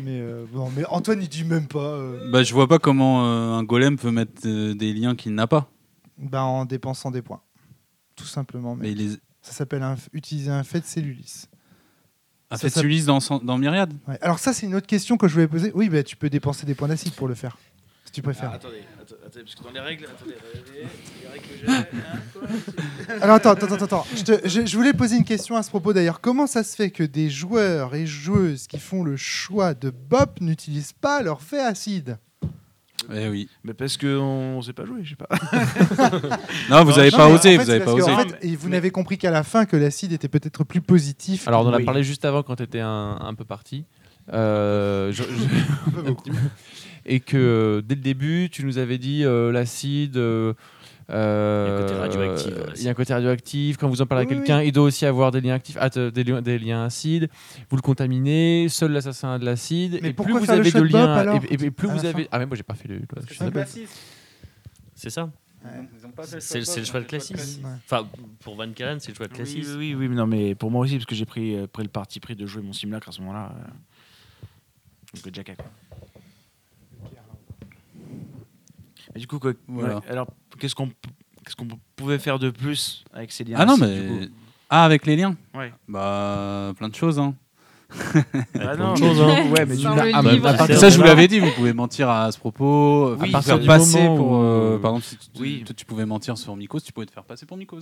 Mais, euh, bon, mais Antoine, il dit même pas. euh, Bah, je vois pas comment euh, un golem peut mettre euh, des liens qu'il n'a pas. bah, en dépensant des points. Tout simplement. Mais les ça s'appelle un- utiliser un fait de cellulis. Ça fait s'appelle- Ulysse dans, dans Myriade. Ouais. Alors, ça, c'est une autre question que je voulais poser. Oui, bah, tu peux dépenser des points d'acide pour le faire. Si tu préfères. Ah, attendez, parce que dans les règles, attendez, les règles que j'ai, hein, quoi Alors attends, attends, attends, attends. Je, te- je- je voulais poser une question à ce propos d'ailleurs. Comment ça se fait que des joueurs et joueuses qui font le choix de BOP n'utilisent pas leur fait acide? Eh oui. Mais parce qu'on sait pas jouer, je sais pas. Non, vous Non, avez Non, pas osé, fait, vous avez pas osé. en fait, et vous n'avez compris qu'à la fin que l'acide était peut-être plus positif. Alors, on en a Oui. parlé juste avant quand tu étais un, un peu parti. Euh, je- je- Pas beaucoup. et que euh, dès le début, tu nous avais dit euh, l'acide. euh, euh, Il y a un côté radioactif dans Il y a un côté radioactif. Quand vous en parlez à Oui, quelqu'un, il doit aussi avoir des liens actifs, ah, des, liens- des liens acides. Vous le contaminez. Seul l'assassin a de l'acide. Mais Et plus vous avez de liens, et, et- et plus vous avez. fin Ah mais moi j'ai pas fait le. C'est ça. C'est c'est le choix de Classis. Ouais. Enfin, pour Van Kalen, c'est le choix de Oui, Classis. oui, oui, oui, mais non, mais pour moi aussi, parce que j'ai pris, euh, pris le parti pris de jouer mon simulacre à ce moment-là. euh. Donc, le Jacka, quoi. Mais du coup, quoi, Voilà. ouais, alors, qu'est-ce qu'on qu'est-ce qu'on pouvait faire de plus avec ces liens Ah non, mais. du coup Ah, avec les liens Ouais. Bah, plein de choses. Hein. Ah plein non, de mais hein. ouais, ah, bah, Ça, de je vous l'avais dit, vous pouvez mentir à ce propos. Oui, à partir du passer moment pour. où- euh, par exemple, si tu, Oui. tu pouvais mentir sur Mycos, tu pouvais te faire passer pour Mycos.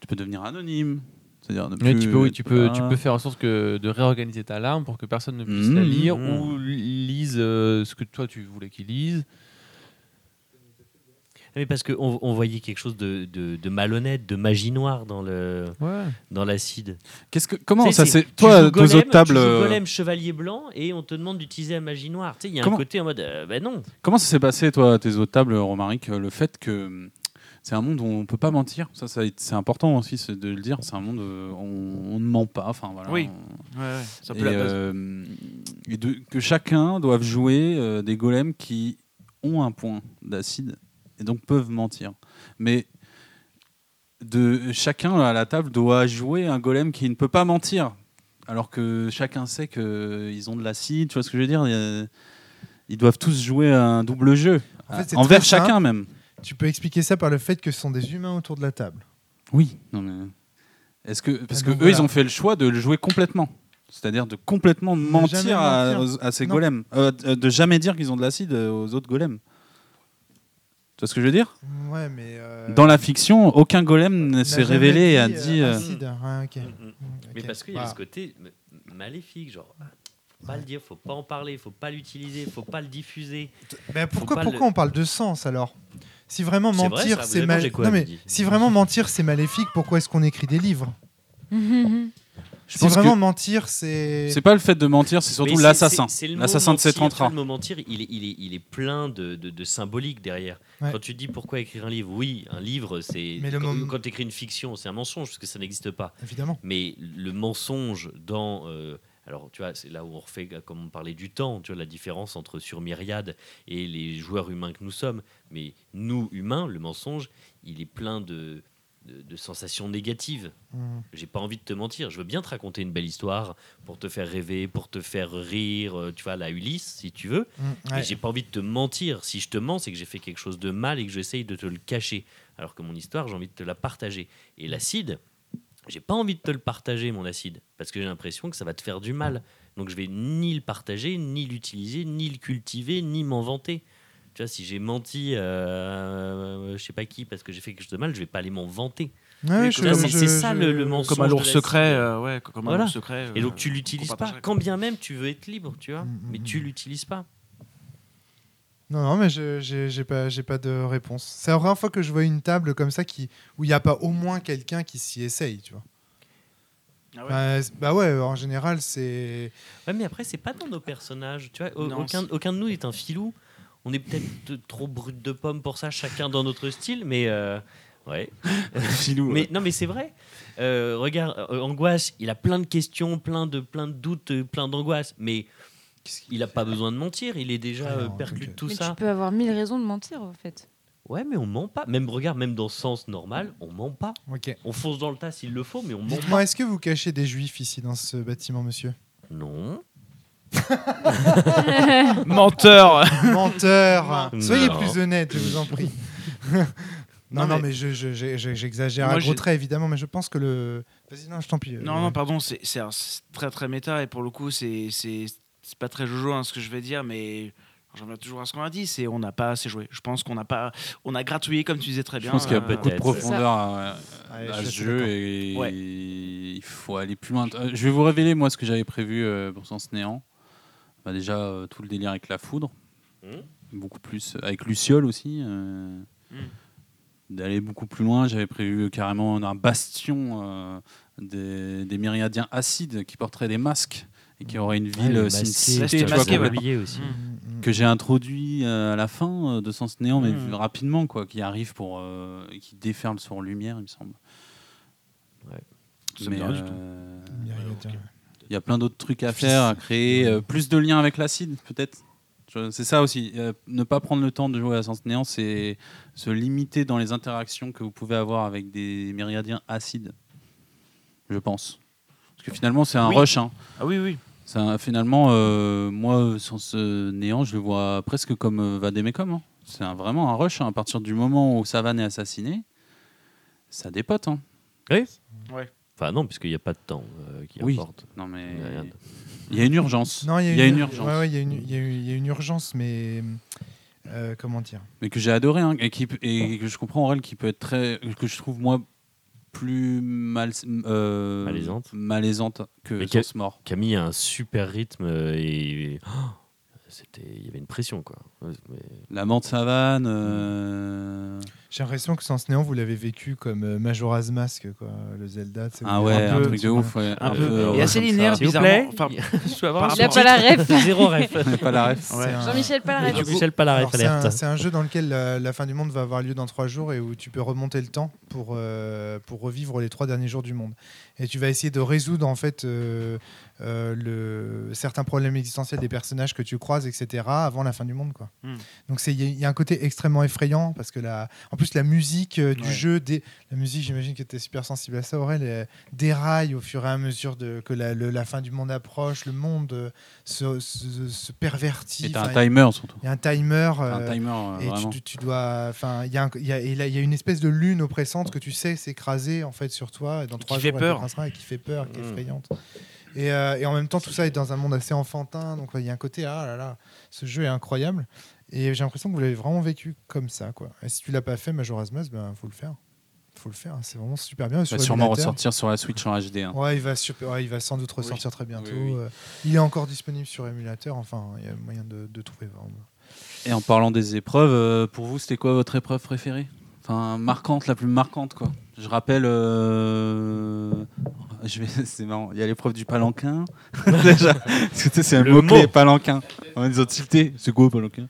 Tu peux devenir anonyme. C'est-à-dire ne Oui, plus- tu peux, oui, tu peux, tu peux faire en sorte que de réorganiser ta larme pour que personne ne puisse Mmh, la lire mmh. ou lise euh, ce que toi tu voulais qu'il lise. Mais parce qu'on on voyait quelque chose de, de, de malhonnête, de magie noire dans le Ouais. dans l'acide. Qu'est-ce que comment ça c'est toi golem, autres tables tu joues euh, golem chevalier blanc et on te demande d'utiliser la magie noire. Tu sais, il y a un côté en mode euh, bah non. comment ça s'est passé toi tes autres tables Romaric le fait que hum, c'est un monde où on peut pas mentir ça, ça c'est important aussi de le dire c'est un monde où on, on ne ment pas enfin voilà Oui. On- ouais, ouais, ça et, peut euh, et de- que chacun doive jouer euh, des golems qui ont un point d'acide et donc peuvent mentir. Mais de chacun à la table doit jouer un golem qui ne peut pas mentir, alors que chacun sait qu'ils ont de l'acide. Tu vois ce que je veux dire Ils doivent tous jouer un double jeu En fait, c'est envers chacun simple. même. Tu peux expliquer ça par le fait que ce sont des humains autour de la table. Oui. Non mais est-ce que parce Ah, que ils ont fait le choix de le jouer complètement. C'est-à-dire de complètement mentir à, mentir. aux- à ces Non. golems. Euh, euh, de jamais dire qu'ils ont de l'acide euh, aux autres golems. Tu vois ce que je veux dire Ouais, mais. euh, Dans la fiction, aucun golem ne s'est révélé et a dit, dit. euh, euh, acide. Ouais, ok. Mais parce qu'il y a Voilà. ce côté maléfique, genre pas le dire, faut pas en parler, faut pas l'utiliser, faut pas le diffuser. Mais pourquoi, pourquoi le- on parle de sens alors? Si vraiment vrai, mentir, c'est mal... si vraiment mentir, c'est maléfique, pourquoi est-ce qu'on écrit des livres? Je pense vraiment que mentir, c'est. c'est pas le fait de mentir, c'est surtout l'assassin. L'assassin de tu vois, Le mot mentir, il est, il est, il est plein de, de, de symbolique derrière. Ouais. Quand tu dis pourquoi écrire un livre, oui, un livre, c'est. Mais le Quand, mom- quand tu écris une fiction, c'est un mensonge, parce que ça n'existe pas. Évidemment. Mais le mensonge dans. euh, alors, tu vois, c'est là où on refait, comme on parlait du temps, tu vois, la différence entre sur Myriade et les joueurs humains que nous sommes. Mais nous, humains, le mensonge, il est plein de, de, de sensations négatives. Mm. J'ai pas envie de te mentir. Je veux bien te raconter une belle histoire pour te faire rêver, pour te faire rire, euh, tu vois, la Ulysse, si tu veux. Mm, Mais ouais. j'ai pas envie de te mentir. Si je te mens, c'est que j'ai fait quelque chose de mal et que j'essaye de te le cacher. Alors que mon histoire, j'ai envie de te la partager. Et l'acide, j'ai pas envie de te le partager, mon acide, parce que j'ai l'impression que ça va te faire du mal. Donc je vais ni le partager, ni l'utiliser, ni le cultiver, ni m'en vanter. Tu vois, si j'ai menti, euh, je sais pas qui, parce que j'ai fait quelque chose de mal, je vais pas aller m'en vanter. Ouais, c'est ça je- le, le mensonge. Comme un de lourd secret, euh, ouais, comme Voilà. un lourd secret. Et euh, donc tu l'utilises pas, quand bien même tu veux être libre, tu vois, Mm, mais mm, tu mm. l'utilises pas. Non, non, mais je- j'ai j'ai pas, j'ai pas de réponse. C'est la première fois que je vois une table comme ça qui, où il n'y a pas au moins quelqu'un qui s'y essaye, tu vois. Ah ouais. Bah, bah ouais, en général, c'est. Ouais, mais après, c'est pas dans nos personnages. Tu vois, Non, aucun, aucun de nous est un filou. On est peut-être trop brut de pomme pour ça, chacun dans notre style, mais euh, ouais. Filou. Mais non, mais c'est vrai. Euh, regarde, euh, angoisse, il a plein de questions, plein de, plein de doutes, plein d'angoisse, mais il a pas besoin de mentir. Il est déjà euh, non, perclus de tout Mais ça. tu peux avoir mille raisons de mentir, en fait. Ouais, mais on ment pas. Même regarde, même dans le sens normal, on ment pas. Ok. On fonce dans le tas s'il le faut, mais on ment Dites-moi, pas. est-ce que vous cachez des juifs ici dans ce bâtiment, monsieur? Non. Menteur Menteur Soyez Non. plus honnête, je vous en prie. non, Non, non, mais- mais, je- je- je- je- j'exagère Moi, à gros traits, évidemment, mais je pense que le. Vas-y, non, je t'en prie. Non, euh, non, pardon, c'est c'est un- c'est très très méta et pour le coup, c'est c'est c'est pas très jojo hein, ce que je vais dire, mais j'en reviens toujours à ce qu'on a dit, c'est on n'a pas assez joué. Je pense qu'on n'a pas, on a gratouillé comme tu disais très Je bien. pense qu'il y a euh, beaucoup de peut-être. profondeur à, à je ce jeu et Ouais. il faut aller plus loin. Euh, Je vais vous révéler moi ce que j'avais prévu euh, pour Sens Néant. Bah, déjà euh, tout le délire avec la foudre, Mhm. beaucoup plus avec Luciole aussi. euh, Mhm. D'aller beaucoup plus loin, j'avais prévu carrément un bastion euh, des, des myriadiens acides qui porteraient des masques et qui aurait une ville, le euh, masqué, cité, Là, tu c'était vois, masqué, qu'on- ouais. aussi. Que j'ai introduit euh, à la fin euh, de Sens Néant, mais rapidement, quoi, qui arrive pour, euh, qui déferle sur Lumière, il me semble. Ça me Mais, tout. Il y a plein d'autres trucs à faire, à créer, euh, plus de liens avec l'acide, peut-être. C'est ça aussi. euh, ne pas prendre le temps de jouer à Sens Néant, c'est se limiter dans les interactions que vous pouvez avoir avec des myriadiens acides. Je pense. Parce que finalement, c'est un Oui. rush. hein. Ah oui, oui. C'est un- finalement, euh, moi, Sens Néant, je le vois presque comme euh, Vademecum. hein. C'est vraiment un rush. hein. À partir du moment où Savane est assassiné, ça dépote. hein. Enfin, non, puisqu'il n'y a pas de temps euh, qui Oui. importe. Non, mais Il y a rien de- il y a une urgence. Non, il y a, Il y a une, une urgence. ouais, ouais, il y a une- il y a une- il y a une urgence, mais. euh, comment dire? Mais que j'ai adoré hein, et, qui, et que je comprends Aurel qui peut être très que je trouve moi plus mal, euh, Malaisante. malaisante que Sens Mort. Camille a un super rythme et oh, c'était, il y avait une pression quoi. Mais- La mort de Savane. euh, J'ai l'impression que Sans Néant, vous l'avez vécu comme euh, Majora's Mask, quoi, le Zelda. Ah ouais, un peu- truc de ouf. Ouais, Un peu. euh, Et assez linéaire, ça. S'il vous bizarrement. Enfin, Je peux avoir un Il a rapport- pas la ref. Zéro ref. pas la ref. Un- Jean-Michel, pas la ref. du Michel pas la ref c'est un, un jeu dans lequel la, la fin du monde va avoir lieu dans trois jours et où tu peux remonter le temps pour, euh, pour revivre les trois derniers jours du monde. Et tu vas essayer de résoudre en fait euh, euh, le, certains problèmes existentiels des personnages que tu croises, etc. avant la fin du monde. Quoi. Hmm. Donc c'est- il y, a- il y a un côté extrêmement effrayant parce que la, en plus la musique euh, du Ouais. jeu, la musique j'imagine que tu es super sensible à ça Aurel, elle déraille au fur et à mesure de, que la, le- la fin du monde approche, le monde euh, se, se- se pervertit. Et un timer surtout. il y a un timer. T'as euh, un timer, euh, et tu, tu dois, enfin, il y a, un- il y a, et là, il y a une espèce de lune oppressante que tu sais s'écraser en fait sur toi et dans Qui trois fait jours, elle peur. t'écrasera et qui fait peur, qui est Mm. effrayante. Et, euh, et en même temps, tout ça est dans un monde assez enfantin, donc il y a un côté ah là là, ce jeu est incroyable. Et j'ai l'impression que vous l'avez vraiment vécu comme ça, quoi. Et si tu l'as pas fait, Majora's Mask, ben faut le faire. faut le faire. hein, C'est vraiment super bien. Il Sur va sûrement ressortir sur la Switch en HD. hein. Ouais, il va, super, ouais, il va sans doute ressortir très bientôt. Oui, oui. Euh, Il est encore disponible sur émulateur. Enfin, il y a moyen de, de trouver. vraiment. Et en parlant des épreuves, euh, pour vous, c'était quoi votre épreuve préférée? Enfin, marquante, la plus marquante, quoi. Je rappelle, euh, je vais, c'est marrant. Il y a l'épreuve du palanquin. Déjà, c'est un mot clé, mot. palanquin. On ont tilté. C'est quoi palanquin?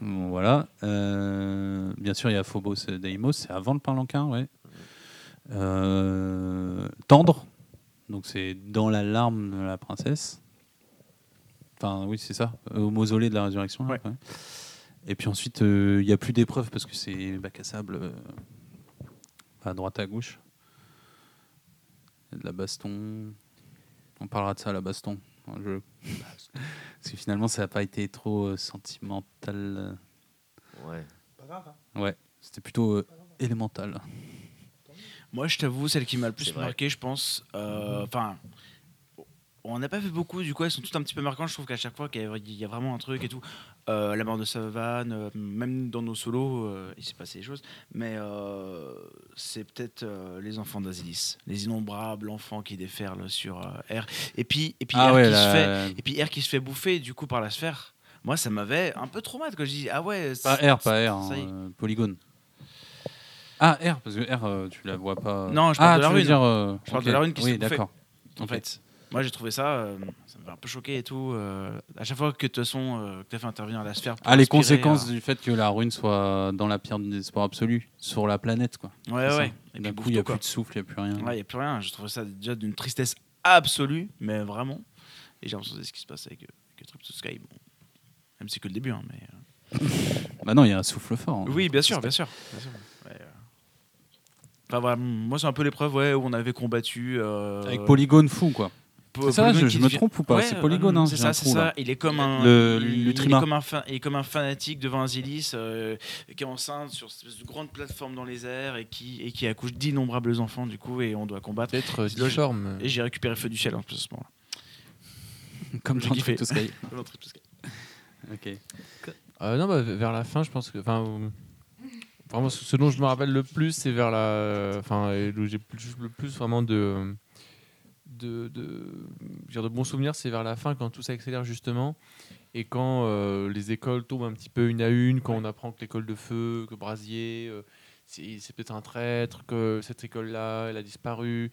Bon, voilà. Euh, bien sûr, il y a Phobos et Deimos. C'est avant le palanquin, ouais. Euh, tendre. Donc c'est dans la larme de la princesse. Enfin, oui, c'est ça. Au mausolée de la résurrection. là, Ouais. ouais. Et puis ensuite, euh, il n'y a plus d'épreuves parce que c'est bac à sable euh, à droite à gauche. Il y a de la baston. On parlera de ça, la baston. dans le jeu. parce que finalement, ça n'a pas été trop euh, sentimental. Ouais. Ouais, c'était plutôt euh, élémental. Moi, je t'avoue, celle qui m'a le plus marqué, je pense. euh, Enfin, on n'a pas fait beaucoup, du coup, elles sont toutes un petit peu marquantes. Je trouve qu'à chaque fois qu'il y, a- il y a vraiment un truc et tout. Euh, la mort de Savane, euh, même dans nos solos, euh, il s'est passé des choses. Mais c'est peut-être les enfants d'Asilis, les innombrables enfants qui déferlent sur R. Et puis, et puis Ah R ouais, qui se fait, et puis R qui se fait bouffer du coup par la sphère. Moi, ça m'avait un peu traumatisé quand je dis ah ouais. Pas R, pas R, ça y est. hein, polygone. Ah, R, parce que R, tu la vois pas. Non, je parle ah, de la rune. dire, Je parle ok. de la rune qui se Oui, fait bouffer. d'accord. en fait. Moi, j'ai trouvé ça, euh, ça m'a un peu choqué et tout. euh, à chaque fois que de toute façon, euh, que tu as fait intervenir la sphère. pour Ah, les conséquences euh, du fait que la rune soit dans la pierre du désespoir absolu, sur la planète, quoi. Ouais, ouais. ça. Et D'un coup, il n'y a plus de souffle, il n'y a plus rien. Ouais, il n'y a plus rien. Je trouvais ça déjà d'une tristesse absolue, mais vraiment. Et j'ai l'impression c'est ce qui se passe avec, euh, avec Trip to Sky. Bon. Même si c'est que le début. hein, mais, Bah non, il y a un souffle fort. hein. Oui, bien sûr, bien sûr. bien sûr. Ouais. Enfin, voilà, moi, c'est un peu l'épreuve ouais, où on avait combattu. Avec polygone fou, quoi. C'est ça, je, me trompe ou pas? Ouais, C'est polygone, euh, hein, c'est un ça, c'est ça. Il est comme un, Le- il, le il Trima. est comme un, fa- il est comme un fanatique devant Azilis euh, qui est enceinte sur cette espèce de grande plateforme dans les airs et qui, et qui accouche d'innombrables enfants du coup et on doit combattre. Peut-être euh. Et j'ai récupéré Feu du ciel en plus à ce moment-là. Comme J'ai kiffé. Trip to Sky. Ok. Euh, non, bah, vers la fin, je pense que. Enfin, euh, vraiment, ce dont je me rappelle le plus, c'est vers la. Enfin, où j'ai plus- le plus vraiment de. De, de, de bons souvenirs, c'est vers la fin quand tout s'accélère justement et quand euh, les écoles tombent un petit peu une à une, quand on apprend que l'école de feu, que Brasier, euh, c'est peut-être un traître, que cette école-là, elle a disparu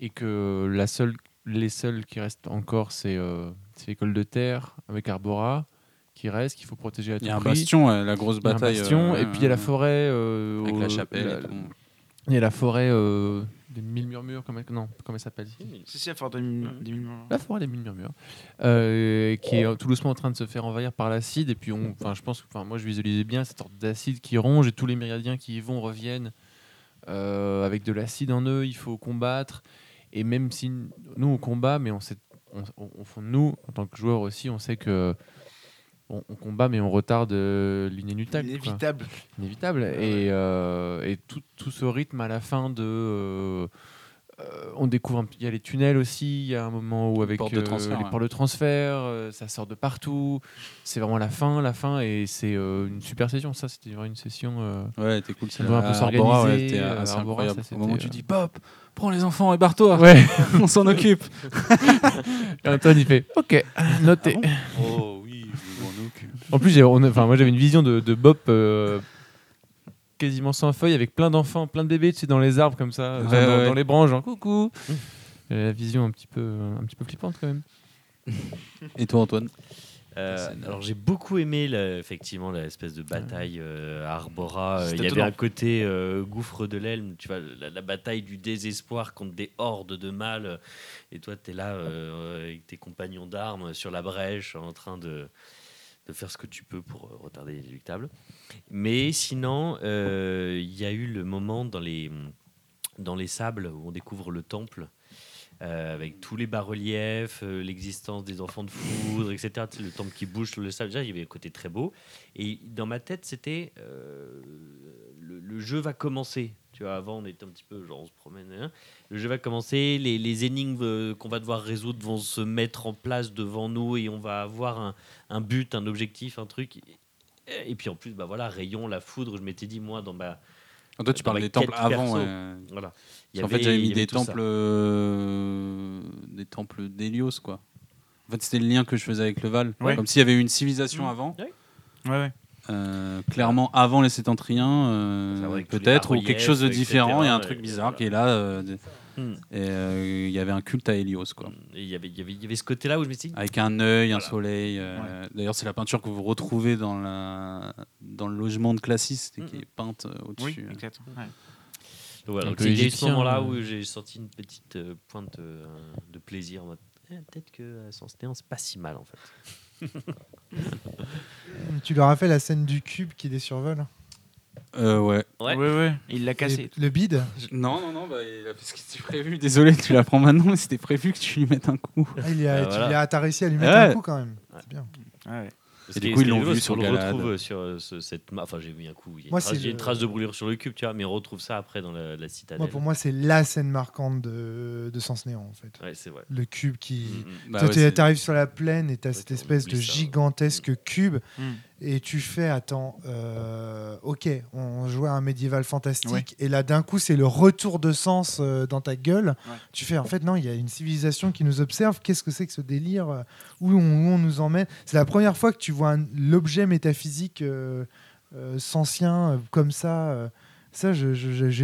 et que la seule, les seuls qui restent encore, c'est euh, l'école de terre avec Arbora qui reste, qu'il faut protéger à tout Il y a un prix. bastion, la grosse Il y a un bataille. bastion, et puis il y a la forêt. euh, Avec au- la chapelle la- et tout. Il y a la forêt des mille murmures, comment, non, comment elle s'appelle? Si, si, à faire des mille- des mille- La forêt des mille murmures, euh, qui est tout doucement en train de se faire envahir par l'acide. Et puis, on, je pense, que- moi, je visualisais bien cette sorte d'acide qui ronge et tous les myriadiens qui y vont reviennent euh, avec de l'acide en eux. Il faut combattre. Et même si nous on combat, mais on sait, on, on- nous en tant que joueurs aussi, on sait que on, on combat, mais on retarde euh, l'inéluctable. quoi Inévitable. inévitable. Et, euh, et tout, tout ce rythme à la fin de. euh, on découvre, un- il y a les tunnels aussi, il y a un moment où avec portes de transfert, les ouais. ports de transfert, euh, ça sort de partout. C'est vraiment la fin, la fin, et c'est euh, une super session. Ça, c'était vraiment une session. euh, Ouais, t'es cool. Doit un peu Arbora, s'organiser, c'était euh, assez Arbora, incroyable. ça, Au moment où c'était, tu dis Pop, prends les enfants et barre-toi, Ouais. on s'en occupe. et Antoine, il fait OK, noté. Oh m'en occupe. En plus, enfin, moi j'avais une vision de, de Bop euh, quasiment sans feuilles, avec plein d'enfants, plein de bébés, tu sais, dans les arbres comme ça, Ouais, dans, ouais. dans les branches, genre coucou. J'avais la vision un petit peu, un petit peu flippante quand même. Et toi, Antoine? Euh, alors j'ai beaucoup aimé effectivement l'espèce de bataille euh, à Arbora. Euh, Il y avait un côté euh, gouffre de l'Elme, tu vois, la, la bataille du désespoir contre des hordes de mal. Et toi, tu es là euh, avec tes compagnons d'armes sur la brèche en train de, de faire ce que tu peux pour euh, retarder l'inéluctable. Mais sinon, euh, il y a eu le moment dans les, dans les sables où on découvre le temple. euh, avec tous les bas-reliefs, l'existence des enfants de foudre, etc. Le temple qui bouge sur le sable, déjà, il y avait un côté très beau. Et dans ma tête, c'était le jeu va commencer. Tu vois, avant, on était un petit peu genre, on se promène. hein. Le jeu va commencer, les, les énigmes euh, qu'on va devoir résoudre vont se mettre en place devant nous et on va avoir un, un but, un objectif, un truc. Et puis en plus, bah voilà, rayon, la foudre, je m'étais dit, moi, dans ma, Ah, Toi, tu parles des temples avant. ouais. Voilà. Il y Parce qu'en fait, j'avais mis des temples, euh, des temples d'Hélios, quoi. En fait, c'était le lien que je faisais avec le Val. Ouais. Comme s'il y avait eu une civilisation Mmh. avant. Ouais, ouais. Euh, clairement, avant les Sétentriens, euh, peut-être, ou quelque chose de différent. Il y a un truc bizarre voilà. qui est là. euh, Hmm. et euh, il y avait un culte à Hélios, quoi. Et il y avait, il y avait, il y avait ce côté-là où je me suis dit, Avec un œil, un soleil. euh, D'ailleurs, c'est la peinture que vous retrouvez dans, la... dans le logement de classiste et qui Mhm. est peinte euh, Oui, au-dessus. exact. Ouais. Donc voilà, c'est- il y a eu ce moment-là euh. où j'ai senti une petite euh, pointe euh, de plaisir. eh, Peut-être que euh, sans néant, c'est pas si mal en fait. Tu leur as fait la scène du cube qui les survole Euh, ouais. Ouais. Ouais, ouais. Il l'a Et cassé. Le bide Non, non, non, bah, il a fait ce qui était prévu. Désolé, tu l'apprends maintenant, mais c'était prévu que tu lui mettes un coup. Ah, il a, Ah, tu voilà. as- t'as réussi à lui mettre Ouais. un coup quand même. C'est bien. Ouais. Et du coup, ils l'ont vu sur le retrouve euh, sur euh, ce- cette map. Enfin, j'ai vu un coup. Il y a, Moi, une, trace, c'est il y a une le- trace de brûlure sur le cube, tu vois, mais on retrouve ça après dans la, la citadelle. Moi, pour moi, c'est la scène marquante de, de Sens Néant en fait. Ouais, c'est vrai. Le cube qui. Mm, mm. Bah ouais, c'est- t'arrives sur la plaine et t'as Ouais, cette on espèce de ça, gigantesque cube Mm. Et tu fais attends euh, ok on jouait à un médiéval fantastique Ouais. et là d'un coup c'est le retour de sens euh, dans ta gueule Ouais. tu fais en fait non il y a une civilisation qui nous observe qu'est-ce que c'est que ce délire euh, où on, où on nous emmène? C'est la première fois que tu vois l'objet métaphysique euh, sensien comme ça ça, j'ai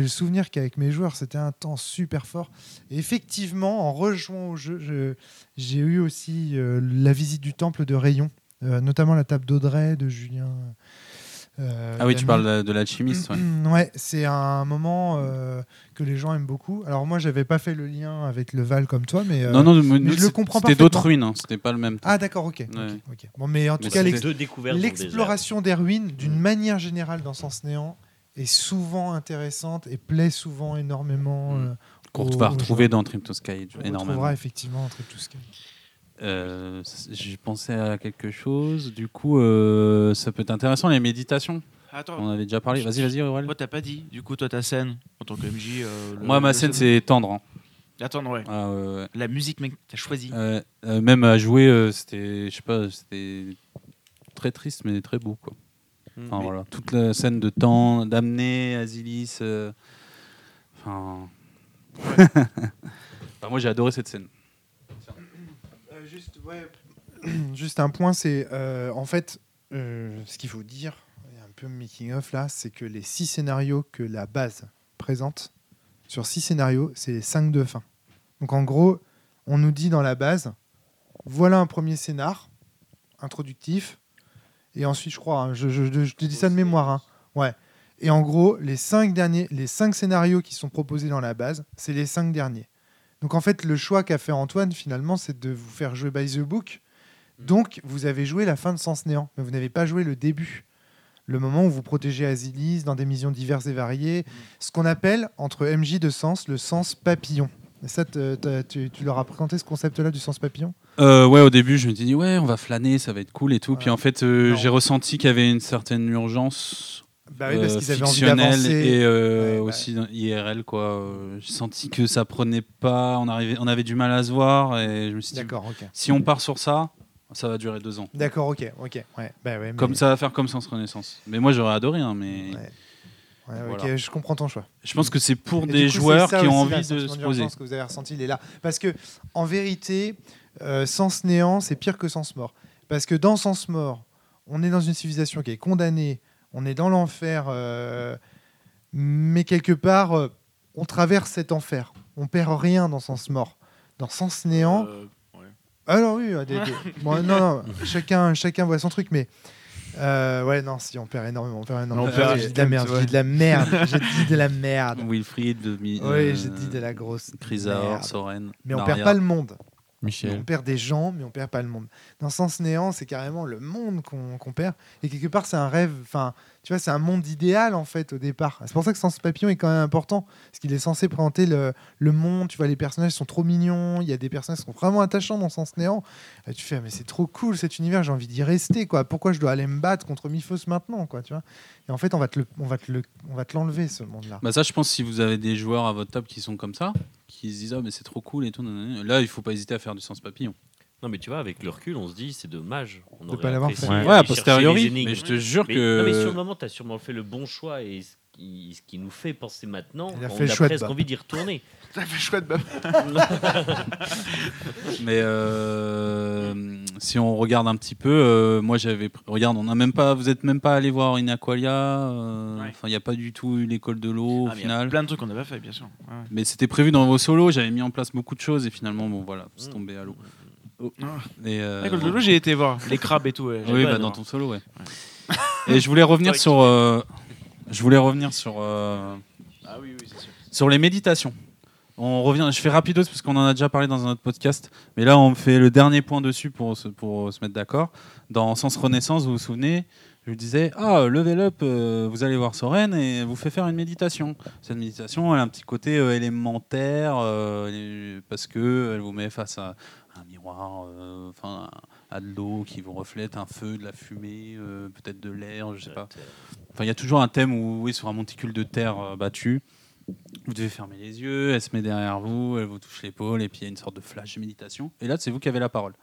le souvenir qu'avec mes joueurs, c'était un temps super fort. Et effectivement, en rejoignant au jeu, je- j'ai eu aussi la visite du temple de Rayon, notamment la table d'Audrey, de Julien. euh, Ah oui, tu parles de, l'alchimiste. ouais. Ouais, c'est un moment euh, que les gens aiment beaucoup. Alors moi, j'avais pas fait le lien avec le Val comme toi, mais euh, non, non, mais nous, je le c'est- comprends C'était d'autres ruines, hein, c'était pas le même. ah d'accord, ok, ok, Ouais. ok. Bon, mais en tout Mais cas, dans l'exploration des ruines, d'une Mm. manière générale dans Sens Néant, est souvent intéressante et plaît souvent énormément. Mm. euh, Qu'on va retrouver dans Trim to Sky On énormément. retrouvera effectivement ce qui Euh, J'ai pensé à quelque chose. Du coup, euh, ça peut être intéressant les méditations. On Attends, en avait déjà parlé. Vas-y, vas-y, Aurel. toi t'as pas dit. Du coup, toi ta scène en tant que MJ. euh, le- Moi, ma le scène, c'est tendre. hein. Attends, ouais. Ah, ouais, ouais. La musique, mec, t'as choisi. Euh, euh, même à jouer, euh, c'était, je sais pas, c'était très triste, mais très beau, quoi. Mm. Enfin, voilà, toute la scène de temps, d'amener Asilis. euh, Enfin. Enfin, moi, j'ai adoré cette scène. Juste, ouais, juste un point, c'est euh, en fait euh, ce qu'il faut dire, il y a un peu making of là, c'est que les six scénarios que la base présente, sur six scénarios, c'est les cinq de fin. Donc en gros, on nous dit dans la base, voilà un premier scénar introductif, et ensuite, je crois, hein, je, je- je- je te dis ça de mémoire, hein, ouais. Et en gros, les cinq derniers, les cinq scénarios qui sont proposés dans la base, c'est les cinq derniers. Donc en fait, le choix qu'a fait Antoine finalement, c'est de vous faire jouer by the book. Donc vous avez joué la fin de Sens Néant, mais vous n'avez pas joué le début. Le moment où vous protégez Asilis dans des missions diverses et variées. Ce qu'on appelle, entre MJ de sens, le sens papillon. Et ça, tu, tu leur as présenté ce concept-là du sens papillon? Euh, ouais, au début, je me suis dit, ouais, on va flâner, ça va être cool et tout. Puis en fait, euh, j'ai ressenti qu'il y avait une certaine urgence Bah oui, parce euh, qu'ils avaient envie d'avancer. et euh, Ouais, bah. aussi dans- IRL, quoi. Euh, J'ai senti que ça prenait pas, on, arrivait, on avait du mal à se voir et je me suis dit, D'accord, ok. si on part sur ça, ça va durer deux ans. D'accord, ok, ok. Ouais, bah ouais, mais- Comme ça va faire comme Sens Renaissance. Mais moi, j'aurais adoré, hein, mais Ouais. Je comprends ton choix. je pense que c'est pour Et des coup, joueurs qui ont envie de se poser. d'urgence que vous avez ressenti, il est là. Parce que, en vérité, euh, Sens Néant, c'est pire que Sens Mort. Parce que dans Sens Mort, on est dans une civilisation qui est condamnée, on est dans l'enfer, euh, mais quelque part, euh, on traverse cet enfer. On perd rien dans Sens Mort. Dans Sens Néant, Euh, ouais. alors oui, euh, des- des- bon, non, non, chacun, chacun voit son truc, mais euh, ouais, non, si on perd énormément, on perd énormément. On perd- j'ai dit de la merde, j'ai dit de la merde, j'ai dit de la merde. Wilfried, de Mi- Oui, j'ai dit de la grosse Chrysaor. Soren. Mais on perd pas le monde. On Michel. perd des gens, mais on perd pas le monde. Dans Sens Néant, c'est carrément le monde qu'on qu'on perd. Et quelque part, c'est un rêve. Enfin, tu vois, c'est un monde idéal en fait au départ. C'est pour ça que Sens Papillon est quand même important, parce qu'il est censé présenter le, monde. Tu vois, les personnages sont trop mignons. Il y a des personnages qui sont vraiment attachants dans Sens Néant. Tu fais, mais c'est trop cool cet univers. J'ai envie d'y rester. Quoi. Pourquoi je dois aller me battre contre Miphos maintenant, quoi. Tu vois? Et en fait, on va te le, on va te le, on va te l'enlever ce monde-là. Bah ça, je pense si vous avez des joueurs à votre table qui sont comme ça, qui se disent ah mais c'est trop cool et tout, là il faut pas hésiter à faire du sens papillon. Non, mais tu vois, avec le recul, on se dit, c'est dommage. On De aurait pas l'avoir fait. Ouais, chercher posteriori. Mais je te jure Mais- que non, mais sur le moment, tu as sûrement fait le bon choix et qui, ce qui nous fait penser maintenant, a on a presque envie d'y retourner. Ça fait chouette, Bob. Mais euh, si on regarde un petit peu, euh, moi j'avais. Regarde, on n'a même pas. Vous êtes même pas allé voir Inaqualia. euh, Ouais. Enfin, il n'y a pas du tout eu l'école de l'eau Ah, au il y a final. plein de trucs qu'on n'a pas fait, bien sûr. Ouais, ouais. Mais c'était prévu dans vos solos. J'avais mis en place beaucoup de choses et finalement, bon voilà, c'est Mm. tombé à l'eau. Ah. Et, euh, j'ai été voir les crabes et tout. ouais, Oui, bah, dans ton solo, ouais. et je voulais revenir sur. euh, je voulais revenir sur. euh, Ah oui, oui, c'est sûr. Sur les méditations. On revient, je fais rapidos parce qu'on en a déjà parlé dans un autre podcast, mais là on fait le dernier point dessus pour se, pour se mettre d'accord. Dans Sens Renaissance, vous vous souvenez, je vous disais Ah, level up, euh, vous allez voir Soren et elle vous fait faire une méditation. Cette méditation, elle a un petit côté euh, élémentaire euh, parce que elle vous met face à un miroir, enfin à de l'eau qui vous reflète, un feu, de la fumée, peut-être de l'air, je sais pas. Enfin, il y a toujours un thème où, oui, sur un monticule de terre battu, vous devez fermer les yeux, elle se met derrière vous, elle vous touche l'épaule, et puis il y a une sorte de flash de méditation. Et là, c'est vous qui avez la parole.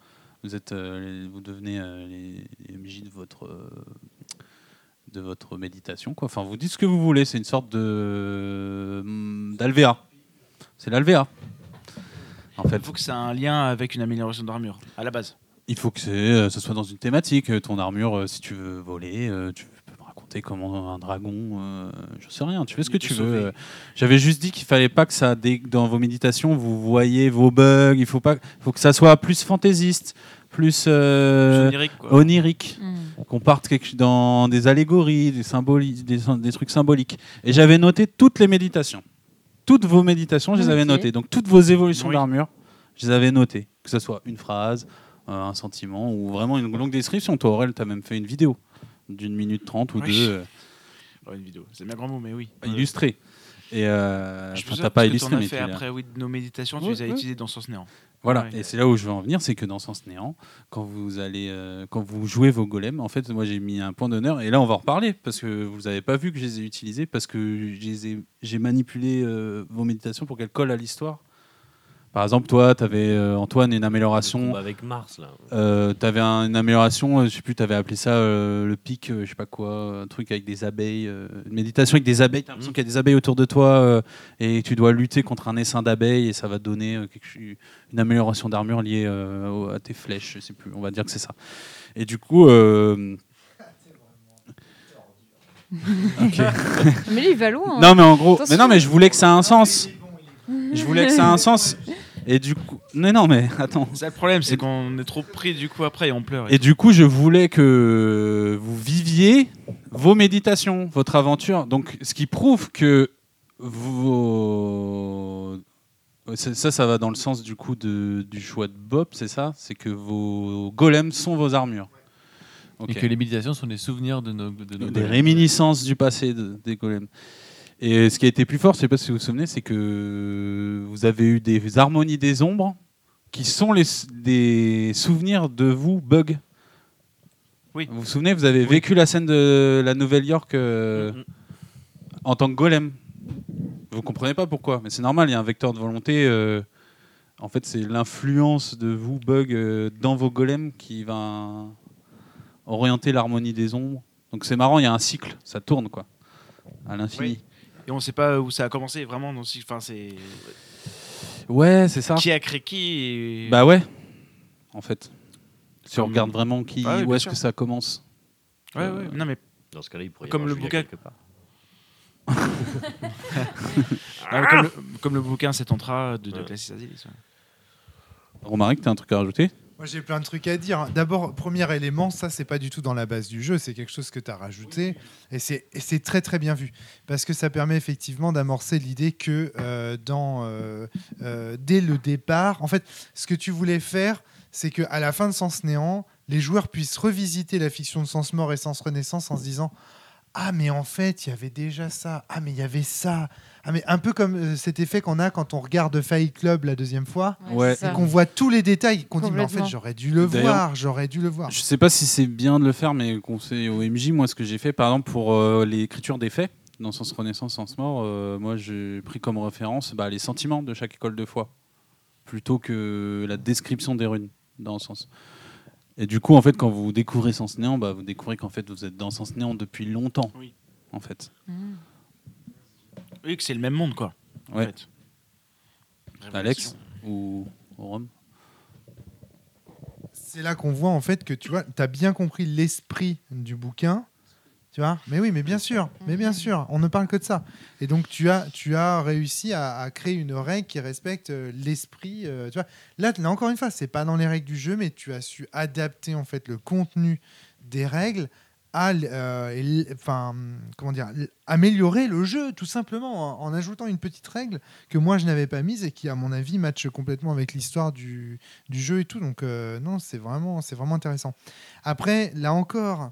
Vous, êtes, euh, les- vous devenez euh, les, les MJ de votre, euh, de votre méditation. Quoi. Enfin, vous dites ce que vous voulez. C'est une sorte de hum, d'alvéa. C'est l'alvéa. En fait, Il faut que ça ait un lien avec une amélioration d'armure, à la base. il faut que ce soit dans une thématique. Ton armure, si tu veux voler, tu peux me raconter comment un dragon, euh, je sais rien, tu fais ce que tu sauver. veux. Euh, J'avais juste dit qu'il fallait pas que ça, dé- dans vos méditations, vous voyez vos bugs. Il faut pas, faut que ça soit plus fantaisiste, plus euh, quoi. onirique, Hmm. qu'on parte dans des allégories, des, symboli- des, des trucs symboliques. Et j'avais noté toutes les méditations. Toutes vos méditations, je les avais notées. Donc toutes vos évolutions Oui. d'armure, je les avais notées. Que ce soit une phrase, euh, un sentiment ou vraiment une longue description. Toi, Aurel, tu as même fait une vidéo d'une minute trente ou Oui. deux euh, Ouais, une vidéo. C'est bien grand mot, mais oui. illustrée. Et euh, Je t'as pas illustré, mais fait après oui, nos méditations, tu les as ouais. utilisées dans Sens Néant. Voilà, Ouais. et c'est là où je veux en venir, c'est que dans Sens Néant, quand vous allez, euh, quand vous jouez vos golems, en fait, moi j'ai mis un point d'honneur, et là on va en reparler, parce que vous n'avez pas vu que je les ai utilisés, parce que j'ai manipulé euh, vos méditations pour qu'elles collent à l'histoire. Par exemple, toi, tu avais, Antoine, une amélioration. avec Mars, là. Euh, t'avais un- une amélioration, euh, je sais plus, t'avais appelé ça euh, le pic, euh, je sais pas quoi, un truc avec des abeilles, euh, une méditation avec des abeilles. T'as l'impression Mhm. qu'il y a des abeilles autour de toi euh, et tu dois lutter contre un essaim d'abeilles et ça va te donner euh, quelque une amélioration d'armure liée euh, à tes flèches, je sais plus. On va dire que c'est ça. Et du coup. euh, ok. Mais lui, il va loin. hein. Non, mais en gros, Attention. mais non, mais je voulais que ça ait un sens. Je voulais que ça ait un sens. Et du coup, mais non, mais attends. C'est ça le problème, c'est qu'on est trop pris du coup après et on pleure. Et du coup, je voulais que vous viviez vos méditations, votre aventure. Donc, ce qui prouve que vos... Ça, ça, va dans le sens du coup de- du choix de Bob, c'est ça? C'est que vos golems sont vos armures. Ok. Et que les méditations sont des souvenirs de nos, de nos Des golems. réminiscences du passé de- des golems. Et ce qui a été plus fort, je sais pas si vous vous souvenez, c'est que vous avez eu des harmonies des ombres qui sont les, des souvenirs de vous, Bug. Oui. Vous vous souvenez, vous avez vécu la scène de la Nouvelle-York euh, en tant que golem. Vous comprenez pas pourquoi, mais c'est normal, il y a un vecteur de volonté. euh, en fait, c'est l'influence de vous, Bug, euh, dans vos golems qui va orienter l'harmonie des ombres. Donc c'est marrant, il y a un cycle, ça tourne quoi, à l'infini. Oui. Et on sait pas où ça a commencé vraiment. Donc, si- enfin, c'est Ouais, c'est ça. qui a créé qui. et- Bah ouais, en fait. Si on regarde vraiment qui, Ah oui, où est-ce que ça commence. Ouais, ouais. Non mais Dans ce cas-là, il pourrait y Comme avoir le bouquin. quelque part. Ah, comme, le, comme le bouquin C'est Tantra de, de Ouais. Classis Azilis, ouais. Romaric, t'as un truc à rajouter? Moi, j'ai plein de trucs à dire. D'abord, premier élément, ça, c'est pas du tout dans la base du jeu, c'est quelque chose que tu as rajouté. Et c'est très, très bien vu. Parce que ça permet effectivement d'amorcer l'idée que euh, dans, euh, euh, dès le départ, en fait, ce que tu voulais faire, c'est qu'à la fin de Sens Néant, les joueurs puissent revisiter la fiction de Sens Mort et Sens Renaissance en se disant Ah, mais en fait, il y avait déjà ça. Ah, mais il y avait ça. Ah, mais un peu comme euh, cet effet qu'on a quand on regarde Fight Club la deuxième fois Ouais. et qu'on voit tous les détails, qu'on dit mais en fait j'aurais dû le voir, j'aurais dû le voir. Je sais pas si c'est bien de le faire, mais conseil au MJ, moi ce que j'ai fait par exemple pour euh, l'écriture des faits, dans Sens Renaissance, Sens Mort, euh, moi j'ai pris comme référence bah, les sentiments de chaque école de foi, plutôt que la description des runes dans le sens. Et du coup, en fait, quand vous découvrez Sens Néant, bah, vous découvrez qu'en fait vous êtes dans Sens Néant depuis longtemps. Oui. En fait. Hmm. Oui, que c'est le même monde, quoi. en Ouais. fait. Alex ou Rome C'est là qu'on voit en fait que tu vois, as bien compris l'esprit du bouquin. Tu vois Mais oui, mais bien sûr, mais bien sûr, on ne parle que de ça. Et donc tu as, tu as réussi à, à créer une règle qui respecte euh, l'esprit. euh, tu vois Là, là encore une fois, c'est pas dans les règles du jeu, mais tu as su adapter en fait le contenu des règles euh, comment dire, améliorer le jeu tout simplement en, ajoutant une petite règle que moi je n'avais pas mise et qui à mon avis matche complètement avec l'histoire du, jeu et tout. Donc euh, non, c'est vraiment, c'est vraiment intéressant. Après, là encore,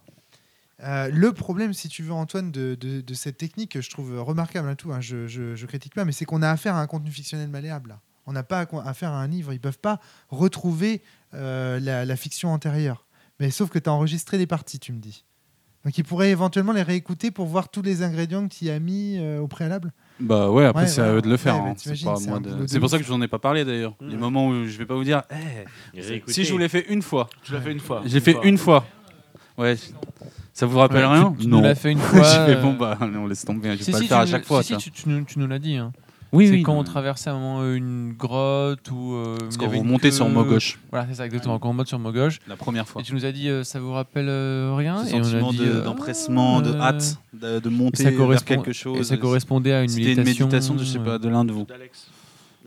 euh, le problème, si tu veux, Antoine, de, cette technique que je trouve remarquable à tout, hein, je, critique pas, mais c'est qu'on a affaire à un contenu fictionnel malléable. On n'a pas affaire à un livre. Ils peuvent pas retrouver la, la fiction antérieure. Mais sauf que tu as enregistré les parties, tu me dis. Donc ils pourraient éventuellement les réécouter pour voir tous les ingrédients que tu y as mis euh, au préalable. Bah ouais, après Ouais, c'est à eux de le faire. Ouais, bah, hein. C'est de- pour ça que je vous en ai pas parlé d'ailleurs. Les Mm. moments où je vais pas vous dire, Eh, si je vous l'ai fait une fois, Tu l'as fait une fois. j'ai fait une fois. Ouais. Ça vous rappelle Ouais, rien tu, tu l'as fait une fois. Euh, bon bah on laisse tomber, je vais si, pas si, le faire à chaque fois. si, si, tu tu, tu nous, tu nous l'as dit. hein. Oui, c'est oui. quand non. on traversait à un moment une grotte ou. euh, Parce qu'on remontait sur queue. Mogoche Voilà, c'est ça, exactement. Quand on monte sur Mogoche. la première fois. Et tu nous as dit, euh, ça vous rappelle euh, rien Ce Et on a sentiment dit, de- euh, d'empressement, de euh, hâte, de, de monter ça vers quelque Et chose. ça correspondait à une C'était une méditation. méditation de je sais pas de l'un de vous. D'Alex.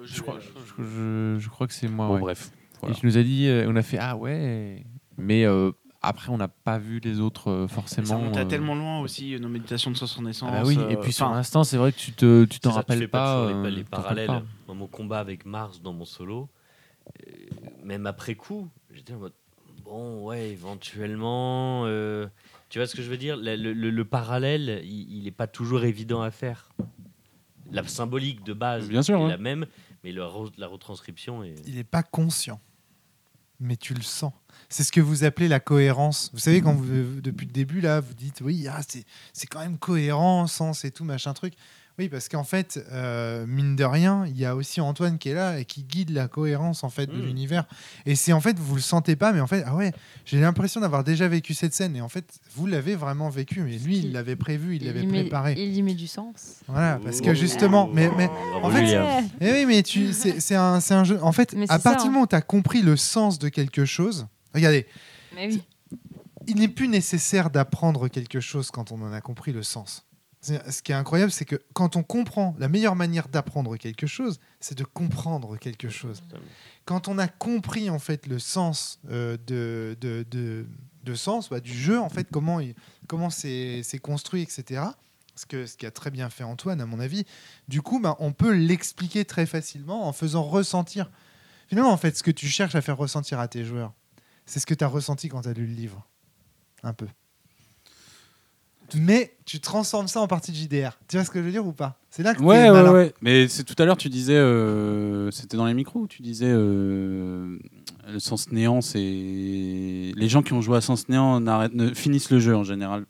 Je crois, je, je- je crois que c'est moi. Bon ouais. bref. Et tu nous as dit, euh, on a fait ah ouais, mais euh, après on n'a pas vu les autres euh, Ça forcément. remonte à euh. tellement loin aussi, euh, nos méditations de sens en naissance. Ah bah oui, euh, et puis sur enfin, l'instant, c'est vrai que tu te, tu t'en ça, tu rappelles fais pas. toujours les- euh, parallèles. pas. Dans mon combat avec Mars dans mon solo, euh, même après coup, j'étais en mode bon, ouais, éventuellement. euh, tu vois ce que je veux dire? Le, le- le- le parallèle, il n'est pas toujours évident à faire. La symbolique de base Bien sûr, est ouais. la même, mais le la retranscription est. Il n'est pas conscient, mais tu le sens. C'est ce que vous appelez la cohérence. Vous savez, quand vous, depuis le début, là, vous dites, oui, ah, c'est, c'est quand même cohérent, sens et tout, machin truc. Oui, parce qu'en fait, euh, mine de rien, il y a aussi Antoine qui est là et qui guide la cohérence en fait de Mm. l'univers. Et c'est en fait, vous le sentez pas, mais en fait, ah ouais, j'ai l'impression d'avoir déjà vécu cette scène. Et en fait, vous l'avez vraiment vécu. Mais lui, il l'avait prévu, il l'avait préparé. il y met du sens. Voilà, parce Oh. que justement, mais, mais Bravo, en fait, Julien. eh oui, mais tu, c'est, c'est un, c'est un jeu. En fait, Mais à partir du hein. moment où tu as compris le sens de quelque chose, regardez, Mais oui. il n'est plus nécessaire d'apprendre quelque chose quand on en a compris le sens. Ce qui est incroyable, c'est que quand on comprend, la meilleure manière d'apprendre quelque chose, c'est de comprendre quelque chose. Quand on a compris en fait le sens euh, de, de, de, de sens bah, du jeu, en fait, comment il- comment c'est c'est construit, etc. Ce que ce qu'a très bien fait Antoine, à mon avis. Du coup, bah, on peut l'expliquer très facilement en faisant ressentir. Finalement, en fait, ce que tu cherches à faire ressentir à tes joueurs, c'est ce que tu as ressenti quand tu as lu le livre. Un peu. Mais tu transformes ça en partie de JDR. Tu vois ce que je veux dire ou pas? C'est là que Ouais, ouais, ouais. Mais c'est tout à l'heure, tu disais, euh, c'était dans les micros, où tu disais, euh, le sens néant, c'est les gens qui ont joué à sens néant ne finissent le jeu en général.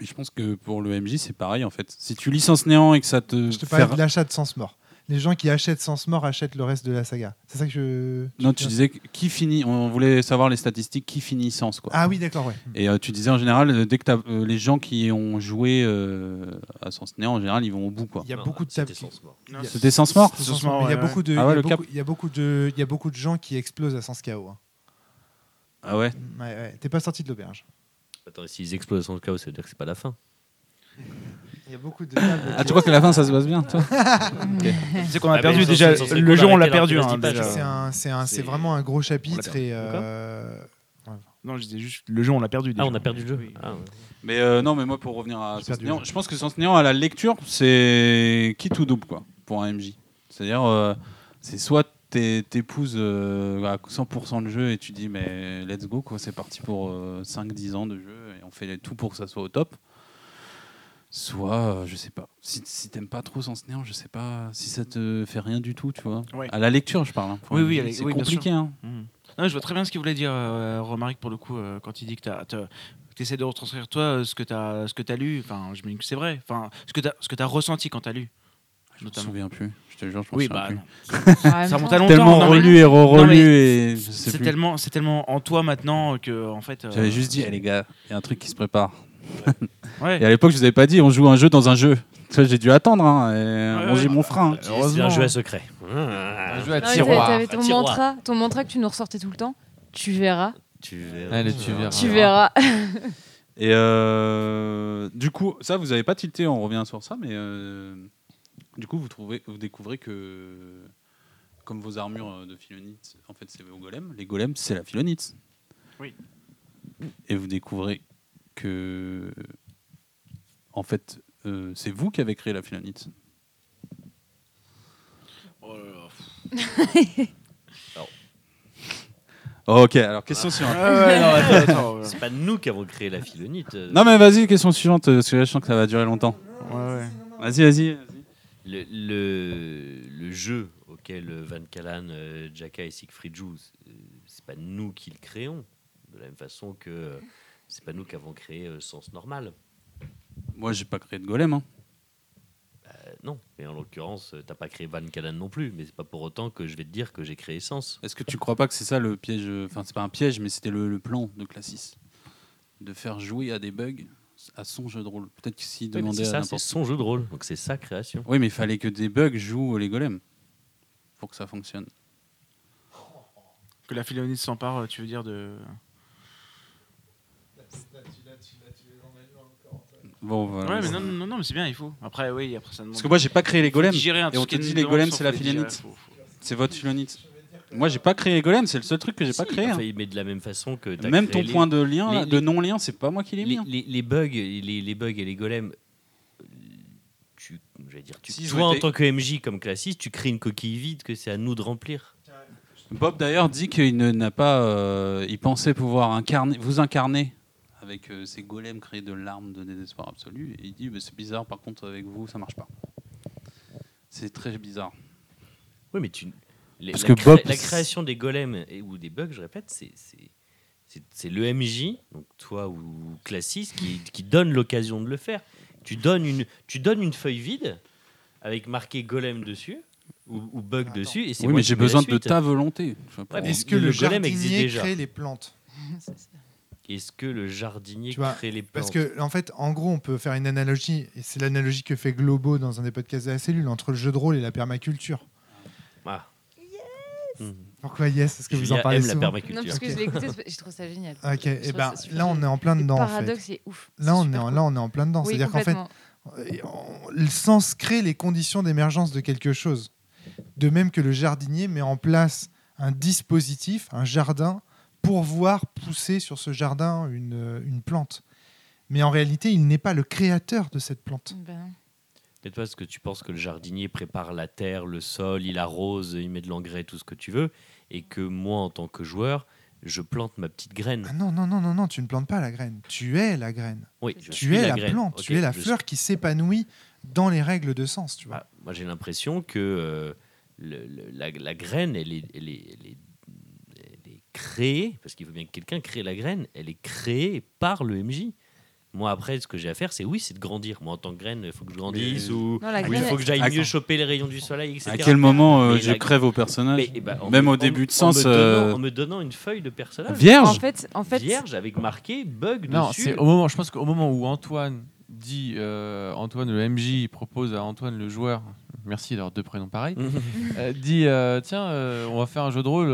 Et je pense que pour le MJ, c'est pareil en fait. Si tu lis sens néant et que ça te, Je te parlais de l'achat de Sens Mort. Les gens qui achètent Sens Mort achètent le reste de la saga. C'est ça que je. non, tu disais que- qui finit. On voulait savoir les statistiques qui finit sens quoi. Ah oui, d'accord, ouais. Et euh, tu disais en général, euh, dès que euh, les gens qui ont joué euh, à sens néant, en général, ils vont au bout quoi. Il y a Non, beaucoup de c'était tables. sens C'était sens mort. Sens Sens Mort, il y a beaucoup de, Ah ouais, il y a le cap. beaucoup- il y a beaucoup de, il y a beaucoup de gens qui explosent à Sens KO. hein. Ah ouais. Ouais, ouais. T'es pas sorti de l'auberge. Attends, s'ils explosent sans le chaos, ça veut dire que c'est pas la fin. Il y a beaucoup de tables. Ah, tu crois que la fin ça se passe bien toi Tu sais qu'on a Ah, perdu déjà. c'est- c'est Le jeu, on l'a perdu. hein, déjà. C'est un, c'est un, c'est C'est- vraiment un gros chapitre et. euh, Non, je disais juste, le jeu, on l'a perdu. Ah, déjà. on a perdu le jeu Oui. Ah, ouais. Mais euh, non, mais moi pour revenir à je pense que Sens Néant à la lecture, c'est qui tout double quoi pour un MJ. C'est-à-dire, euh, c'est soit t'é- t'épouses euh, à 100% le jeu et tu dis mais let's go quoi, c'est parti pour 5-10 ans de jeu et on fait tout pour que ça soit au top. Soit, euh, je sais pas, si, si t'aimes pas trop Sens Néant, je sais pas si ça te fait rien du tout, tu vois. Ouais. À la lecture, je parle. hein, Oui, oui, c'est oui, compliqué. Hein. Mhm. Non, je vois très bien ce qu'il voulait dire, euh, Romaric, pour le coup, euh, quand il dit que tu essaies de retranscrire toi euh, ce que tu as, ce que as lu. Enfin, je me dis que c'est vrai. Enfin, ce que tu as, ressenti quand tu as lu. Je me souviens plus. Je te jure, je Oui, souviens bah, plus. non. Ça ça remonte à longtemps. Tellement non, relu et re-relu non, mais et sais C'est tellement, c'est tellement en toi maintenant que, en fait. euh, J'avais juste dit, eh, les gars, il y a un truc qui se prépare. Ouais. Et à l'époque, je vous avais pas dit, on joue un jeu dans un jeu. J'ai dû attendre, hein, et Ouais, manger ouais. mon frein. C'est un Heureusement. jeu à secret. Un jeu à Non, mais tiroir. T'avais ton Un tiroir. mantra, ton mantra que tu nous ressortais tout le temps. Tu verras, Tu verras. Allez, tu verras. tu verras. Et euh, du coup, ça, vous avez pas tilté, on revient sur ça, mais euh, du coup, vous, trouvez, vous découvrez que, comme vos armures de philonite, en fait, c'est vos golems. Les golems, c'est la philonite. Oui. Et vous découvrez que, en fait, euh, c'est vous qui avez créé la philonite. Oh là là. ok, alors question suivante. Ah ouais, attends, ouais. C'est pas nous qui avons créé la philonite. Non, mais vas-y, question suivante, parce que là, je sens que ça va durer longtemps. Ouais, ouais. Vas-y, vas-y. Le, le, le jeu auquel Van Callan, euh, Jaka et Siegfried jouent, c'est- c'est pas nous qui le créons. De la même façon que euh, c'est pas nous qui avons créé euh, Sens Normal. Moi, j'ai pas créé de golem. hein. Euh, non, mais en l'occurrence, euh, t'as pas créé Van Callan non plus. Mais c'est pas pour autant que je vais te dire que j'ai créé Sens. Est-ce que tu crois pas que c'est ça le piège euh, Enfin, c'est pas un piège, mais c'était le, le plan de Classis? De faire jouer à des bugs à son jeu de rôle. Peut-être que s'il Oui, demandait ça, c'est son jeu de rôle. Donc c'est sa création. Oui, mais il fallait que des bugs jouent les golems pour que ça fonctionne. Que la philonite s'empare, tu veux dire, de. Bon, voilà. Ouais, mais non, non, non, mais c'est bien, il faut. Après, oui, après ça demande. Parce que moi, j'ai pas créé les golems. Et on te dit les golems, c'est la philonite. C'est votre philonite. Moi, j'ai pas créé les golems, c'est le seul truc que j'ai pas Si, créé. hein. enfin, Mais de la même façon que Même créé ton les- point de lien, les- de non-lien, c'est pas moi qui l'ai mis. les, hein. les- les bugs, les, les bugs et les golems, tu, j'allais dire, tu, Si, je toi en tant que MJ comme classiste, tu crées une coquille vide que c'est à nous de remplir. Bob d'ailleurs dit qu'il ne- n'a pas. euh, il pensait pouvoir incarner, vous incarner avec euh, ces golems créés de larmes de désespoir absolu. Et il dit mais c'est bizarre, par contre, avec vous, ça marche pas. C'est très bizarre. Oui, mais tu. les- Parce la, que Bob- la création des golems et, ou des bugs, je répète, c'est c'est- c'est- c'est le MJ, donc toi ou classiste, qui, qui donne l'occasion de le faire. Tu donnes une, tu donnes une feuille vide avec marqué golem dessus ou, ou bug Attends. dessus. Et c'est Oui, moi mais j'ai besoin de ta volonté. Ouais, Est-ce que le le, golem existe jardinier déjà. crée les plantes Est-ce que le jardinier Tu vois, crée les plantes Parce que, en fait, en gros, on peut faire une analogie, et c'est l'analogie que fait Globo dans un des podcasts de la cellule, entre le jeu de rôle et la permaculture. Ah. Mhm. Pourquoi yes? Est-ce que vous en parlez aime la permaculture. Non, parce que je l'ai écouté, je trouve ça génial. Ok, et trouve ben là on est en plein Le dedans en fait. paradoxe, c'est ouf. Là on est en, cool. là on est en plein dedans. Oui, C'est-à-dire qu'en fait, le sens crée les conditions d'émergence de quelque chose. De même que le jardinier met en place un dispositif, un jardin, pour voir pousser sur ce jardin une, une plante. Mais en réalité, il n'est pas le créateur de cette plante. Ben, Peut-être parce que tu penses que le jardinier prépare la terre, le sol, il arrose, il met de l'engrais, tout ce que tu veux, et que moi, en tant que joueur, je plante ma petite graine. Ah non, non, non, non, non, tu ne plantes pas la graine. Tu es la graine. Oui, je tu suis es la, plante. Tu es la fleur qui s'épanouit dans les règles de sens. Tu vois. Ah, moi, j'ai l'impression que euh, le- le- la, la graine, elle est, elle est- elle est- elle est créée, parce qu'il faut bien que quelqu'un crée la graine, elle est créée par le MJ. Moi, après, ce que j'ai à faire, c'est oui, c'est de grandir. Moi, en tant que graine, il faut que je grandisse, Mais- ou il faut que j'aille mieux choper les rayons du soleil, etc. À quel moment euh, je la- crève au personnage Mais, eh ben, en Même me- au en- début de en sens, me donnant- euh, en me donnant une feuille de personnage. Vierge en fait, en fait, vierge avec marqué bug Non, dessus. au moment. Je pense qu'au moment où Antoine dit, euh, Antoine le MJ propose à Antoine le joueur, merci d'avoir deux prénoms pareils, euh, dit euh, tiens, euh, on va faire un jeu de rôle.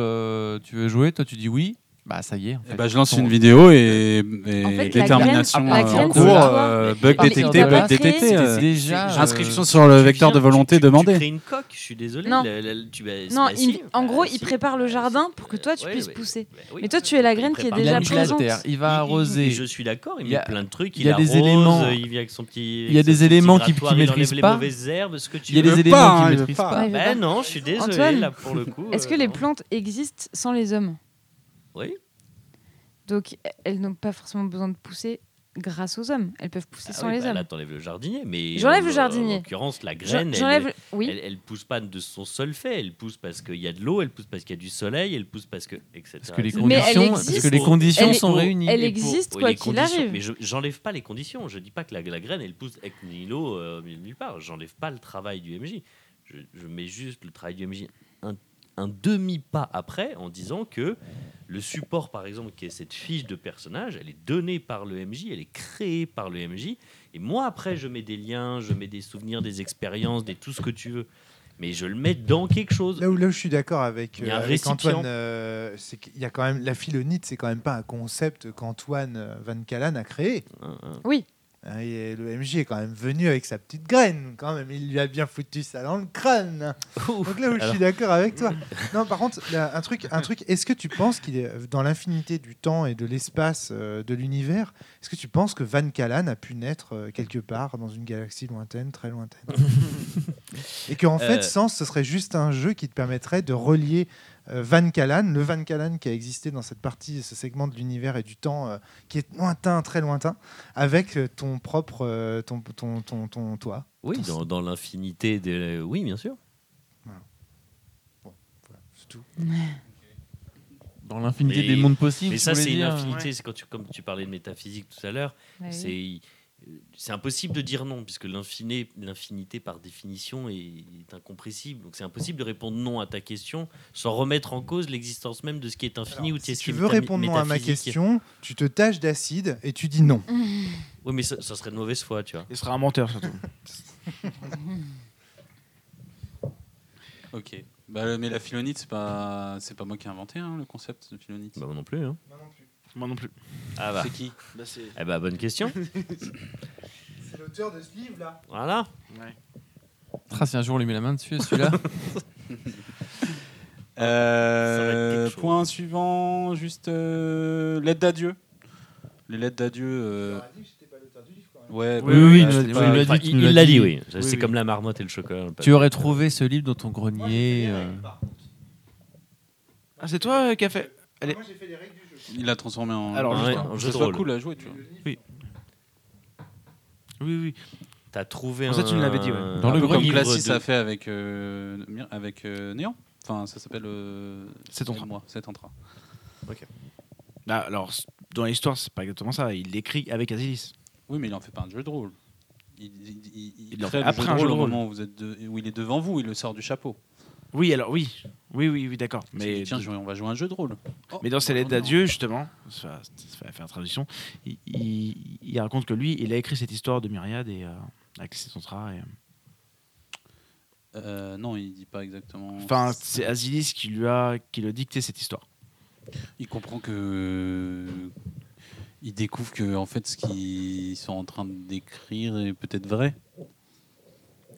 tu veux jouer Toi, tu dis oui. Bah ça y est. En fait. ben, je lance une vidéo et, et En fait, la détermination graine- la euh, graine, en cours, euh, bug détecté, bug détecté. euh, déjà euh, Inscription sur le vecteur viens, de volonté tu- demandé. Tu crées une coque, je suis désolé. Non. la- la- tu, bah, Non, bah, il- si. en Bah, gros, si. il prépare le jardin Bah, pour que toi, tu ouais, puisses ouais. pousser. Bah oui. Mais toi, tu es la graine qui est déjà présente. il va arroser. je suis d'accord, il, Il y a- met plein de trucs. il y a des éléments- Il vient avec son petit. il y a des éléments il enlève maîtrise les pas. mauvaises herbes, ce que tu Il y a des éléments hein, veut maîtrise pas. Ben non, je suis désolé là pour le coup. Est-ce que les plantes existent sans les hommes Oui. Donc, elles n'ont pas forcément besoin de pousser grâce aux hommes. Elles peuvent pousser Ah sans oui, les bah hommes. Là, t'enlèves le jardinier, mais J'enlève en- le jardinier. En l'occurrence, la graine, elle, J'enlève. Oui. elle, elle pousse pas de son seul fait. Elle pousse parce qu'il y a de l'eau, elle pousse parce qu'il y a du soleil, elle pousse parce que etc. Parce que les etc. Mais elle conditions, parce que les conditions sont réunies. elle pour- existe quoi qu'il arrive. Mais je j'enlève pas les conditions. Je dis pas que la, la graine elle pousse avec nihilo euh, nulle part. J'enlève pas le travail du MJ. Je, je mets juste le travail du MJ un, un demi pas après en disant que Le support, par exemple, qui est cette fiche de personnage, elle est donnée par le MJ, elle est créée par le MJ. Et moi, après, je mets des liens, je mets des souvenirs, des expériences, des tout ce que tu veux. Mais je le mets dans quelque chose. Là où, là où je suis d'accord avec, Il y a un euh, avec. Antoine, euh, c'est qu'il y a quand même la philonite, c'est quand même pas un concept qu'Antoine euh, Van Callan a créé. Hein, hein. Oui. Hein, et le MJ est quand même venu avec sa petite graine, quand même. Il lui a bien foutu ça dans le crâne. Donc là où je suis d'accord avec toi. Non, par contre, là, un truc, un truc. Est-ce que tu penses qu'il est dans l'infinité du temps et de l'espace euh, de l'univers Est-ce que tu penses que Van Callan a pu naître euh, quelque part dans une galaxie lointaine, très lointaine, et qu'en fait, Euh. Sens, ce serait juste un jeu qui te permettrait de relier Van Callan, le Van Callan qui a existé dans cette partie, ce segment de l'univers et du temps euh, qui est lointain, très lointain, avec euh, ton propre, euh, ton, ton, ton, ton, toi. Oui, dans, dans l'infinité des. Oui, bien sûr. Voilà, c'est tout. Dans l'infinité des mondes possibles. Mais ça, c'est une infinité. C'est quand tu, comme tu parlais de métaphysique tout à l'heure, Bah oui. C'est impossible de dire non, puisque l'infini- l'infinité, par définition, est, est incompressible. Donc c'est impossible de répondre non à ta question sans remettre en cause l'existence même de ce qui est infini ou de Si ce qui tu veux répondre non à ma question, tu te tâches d'acide et tu dis non. Oui, mais ça, ça serait de mauvaise foi, tu vois. Il sera un menteur surtout. Ok. Bah, mais la philonite, c'est pas, c'est pas moi qui ai inventé hein, le concept de philonite. Bah, moi non plus. Hein. Moi non plus. Ah bah. C'est qui Eh bah, bonne question. C'est l'auteur de ce livre-là. voilà. Ah, si un jour on lui met la main dessus, celui-là. Euh, point suivant, juste euh, l'aide d'adieu. Les lettres d'adieu. euh, Ouais, Oui, bah, oui, bah, il pas- l'a dit, Enfin, tu il nous il l'as l'a dit. dit, oui. Oui, c'est oui. comme la marmotte et le chocolat. le tu aurais trouvé ce livre dans ton grenier. euh, Ah, c'est toi euh, qui a fait. Moi j'ai fait les règles. Il l'a transformé en, Alors, en ouais, jeu, en de jeu de soit rôle. cool à jouer, tu vois. Oui, oui. T'as trouvé En fait, tu nous l'avais dit, ouais. un- Dans Un le comme. Classis de- a fait avec, euh, avec euh, Néant. Enfin, ça s'appelle. Euh, C'est ton moi, c'est Tantra. Bah, alors, dans l'histoire, c'est pas exactement ça. Il l'écrit avec Azilis. Oui, mais il en fait pas un jeu de rôle. Il, il, il- il crée le après jeu un de jeu rôle de au rôle. moment où, vous êtes de- où il est devant vous, il le sort du chapeau. Oui, alors oui. Oui, oui, oui, d'accord. Mais tiens, on va jouer un jeu de rôle. mais dans ses lettres Oh, d'adieu, justement, ça, va- ça va faire traduction, il, il- il raconte que lui, il a écrit cette histoire de Myriade et, euh, avec ses contrats. Et... Euh, non, il dit pas exactement. Enfin, c'est Azilis qui lui a, qui lui a dicté cette histoire. Il comprend que. Il découvre que en fait, ce qu'ils sont en train d'écrire est peut-être vrai.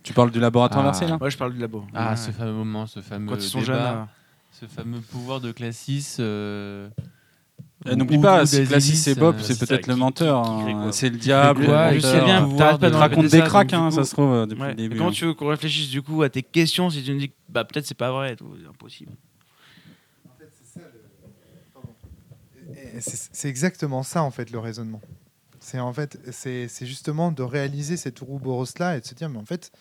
Tu parles du laboratoire Ah. inversé là Moi, je parle du labo. Ah, Ouais. ce fameux moment, ce fameux Quand ils sont débat, jeunes. euh, ce fameux pouvoir de Classis. euh, Eh, ou- N'oublie ou- pas, Classis et Bob, euh, c'est c'est peut-être le menteur. hein. C'est le diable. menteur. sait bien, t'arrêtes pas de de Il te raconte répéter des cracks, hein, ça se trouve, euh, depuis ouais. le début. Comment hein. tu veux qu'on réfléchisse du coup à tes questions si tu me dis que bah, peut-être c'est pas vrai c'est impossible. C'est exactement ça en fait le raisonnement. C'est en fait c'est justement de réaliser cet ouroboros là et de se dire mais en fait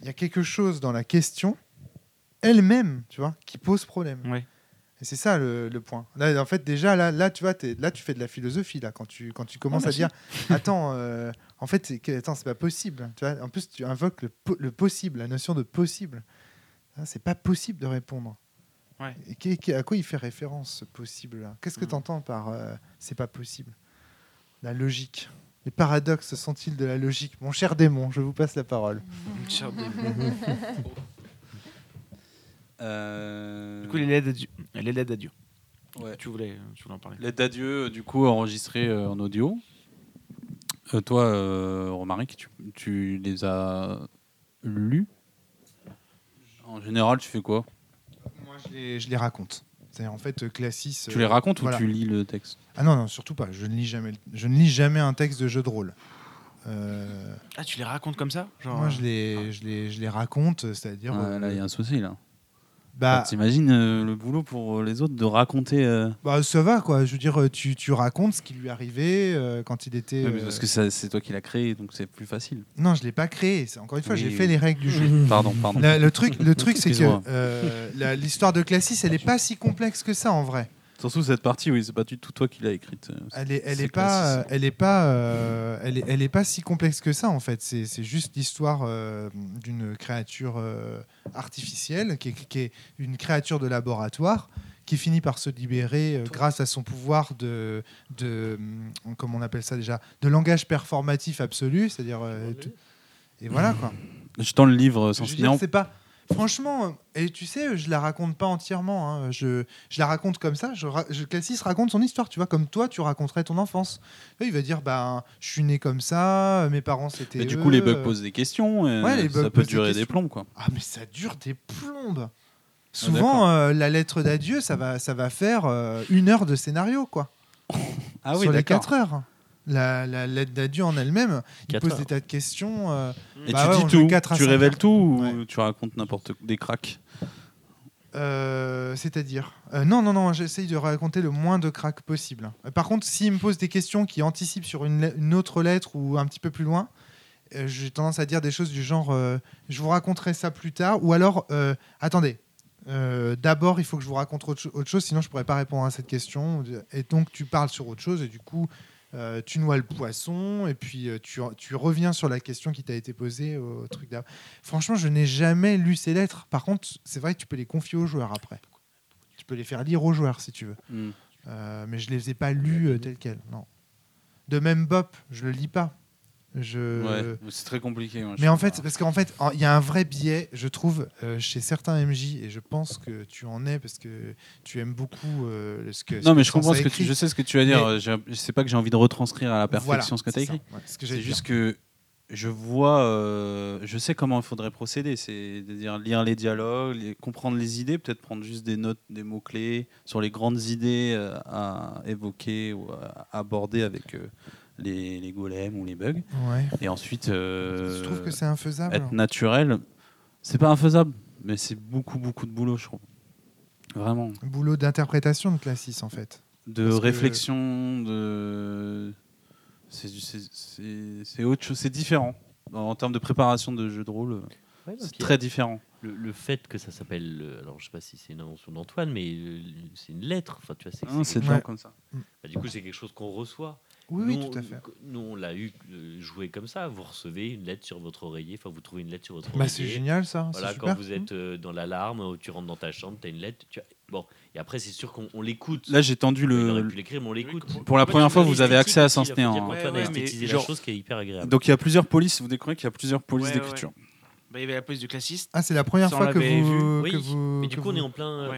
il y a quelque chose dans la question elle-même, tu vois, qui pose problème. Et c'est ça le, le point. Là, en fait, déjà, là, là, tu vois, t'es- là, tu fais de la philosophie, là, quand tu, quand tu commences à dire, attends, euh, en fait, c'est que- attends, c'est pas possible. Tu vois, en plus, tu invoques le, po- le possible, la notion de possible. Hein, C'est pas possible de répondre. Ouais. Et à quoi il fait référence, ce possible-là? Qu'est-ce que Mhm. tu entends par euh, c'est pas possible? La logique. Les paradoxes sont-ils de la logique Mon cher démon, je vous passe la parole. Euh, Du coup, les lettres d'adieu. Les lettres d'adieu. ouais. Tu voulais, tu voulais en parler. L'aide d'adieu, euh, du coup, enregistrée euh, en audio. Euh, toi, euh, Romaric, tu, tu les as lus? En général, tu fais quoi? Moi, je les, je les raconte. C'est-à-dire, en fait, euh, Classis. Tu les racontes voilà. ou tu lis le texte Ah non, non, surtout pas. Je ne lis jamais, je ne lis jamais un texte de jeu de rôle. Euh, Ah, tu les racontes comme ça? Genre, moi, je les, je, les, je les raconte, c'est-à-dire. Ah, euh, Là, il y a un souci, là. Bah, T'imagines euh, le boulot pour les autres de raconter... euh, bah, ça va, quoi. Je veux dire, euh, tu, tu racontes ce qui lui arrivait euh, quand il était. ouais, mais euh, Parce que c'est toi qui l'as créé, donc c'est plus facile. Non, je l'ai pas créé. Encore une fois, Oui, j'ai oui. fait les règles du jeu. Pardon, pardon. Le truc, le truc c'est que euh, l'histoire de Classis, elle n'est pas si complexe que ça en vrai. Surtout cette partie, oui, c'est pas du tout toi qui l'as écrite. euh, Elle est, elle est pas, euh, elle est pas, euh, elle est, elle est pas si complexe que ça en fait. C'est c'est juste l'histoire euh, d'une créature euh, artificielle qui est, qui est une créature de laboratoire qui finit par se libérer euh, grâce à son pouvoir de, de comment on appelle ça déjà, de langage performatif absolu, c'est-à-dire euh, et voilà quoi. Je tends le livre sans c'est pas. Franchement, et tu sais, je la raconte pas entièrement. hein. Je, je la raconte comme ça. Je, je, Cassis raconte son histoire, tu vois, comme toi, tu raconterais ton enfance. Là, il va dire, bah, je suis né comme ça, mes parents c'était. Mais du eux, coup, les bugs posent des questions. Et Ouais, les bugs ça peut des durer des, questions. plombs, quoi. Ah, mais ça dure des plombes. d'accord. Souvent, euh, la lettre d'adieu, ça va, ça va faire euh, une heure de scénario, quoi. Ah sur les quatre heures. La, la lettre d'adieu en elle-même, il pose heures. des tas de questions. euh, Et Bah tu ouais, dis tout. Tu révèles heures. tout ou Ouais. tu racontes n'importe des cracks? Euh, C'est-à-dire? Euh, Non, non, non, j'essaye de raconter le moins de crack possible. Euh, Par contre, s'il me pose des questions qui anticipent sur une, autre lettre ou un petit peu plus loin, euh, j'ai tendance à dire des choses du genre euh, je vous raconterai ça plus tard, ou alors euh, attendez. euh, D'abord, il faut que je vous raconte autre chose, sinon je pourrais pas répondre à cette question. Et donc, tu parles sur autre chose, et du coup, euh, tu noies le poisson, et puis euh, tu, tu reviens sur la question qui t'a été posée au truc d'avant. Franchement, je n'ai jamais lu ces lettres. Par contre, c'est vrai que tu peux les confier aux joueurs après. Tu peux les faire lire aux joueurs si tu veux. Hmm. Euh, mais je les ai pas lus euh, tels quels. Non. De même Bop, je le lis pas. Je... Ouais, c'est très compliqué. moi, Mais en fait, parce qu'en fait, il y a un vrai biais, je trouve, euh, chez certains MJ, et je pense que tu en es parce que tu aimes beaucoup euh, ce que. ce Non, mais que je comprends ce que tu, je sais ce que tu vas dire. Mais- euh, Je sais pas que j'ai envie de retranscrire à la perfection Voilà, ce que tu as écrit. Ouais, C'est juste que je vois, euh, je sais comment il faudrait procéder. C'est-à-dire lire les dialogues, les- comprendre les idées, peut-être prendre juste des notes, des mots-clés sur les grandes idées à évoquer ou à aborder avec les, les golems ou les bugs. Ouais. Et ensuite, euh, Je trouve que c'est infaisable. être naturel, c'est pas infaisable, mais c'est beaucoup, beaucoup de boulot, je trouve. Vraiment. Boulot d'interprétation de Classis, en fait. de Parce que- réflexion, de c'est c'est- c'est- c'est autre chose, c'est différent en, termes de préparation de jeu de rôle. Ouais, non, C'est très différent. le, le fait que ça s'appelle, euh, alors je sais pas si c'est une invention d'Antoine, mais euh, c'est une lettre. Enfin, tu vois, c'est, bien comme ça. bah, du coup, c'est quelque chose qu'on reçoit. Oui, oui, tout à fait. Nous, on l'a eu euh, joué comme ça. Vous recevez une lettre sur votre oreiller. Enfin, vous trouvez une lettre sur votre Bah, c'est génial, ça. Voilà, c'est quand super. vous êtes euh, dans l'alarme, tu rentres dans ta chambre, tu as une lettre. Tu as- Bon, et après, c'est sûr qu'on on l'écoute. Là, j'ai tendu Il aurait le. pu l'écrire, mais on l'écoute. Pour la première fois, vous avez accès à qu'Antoine hein. a Ouais, ouais, la genre- chose qui est hyper agréable. Donc il y a plusieurs polices. Vous découvrez qu'il y a plusieurs polices Ouais, ouais, d'écriture. Bah, il y avait la police du classiste. Ah, c'est la première Ça, fois que vous, vu. que Oui, vous. Mais du coup, on est en plein.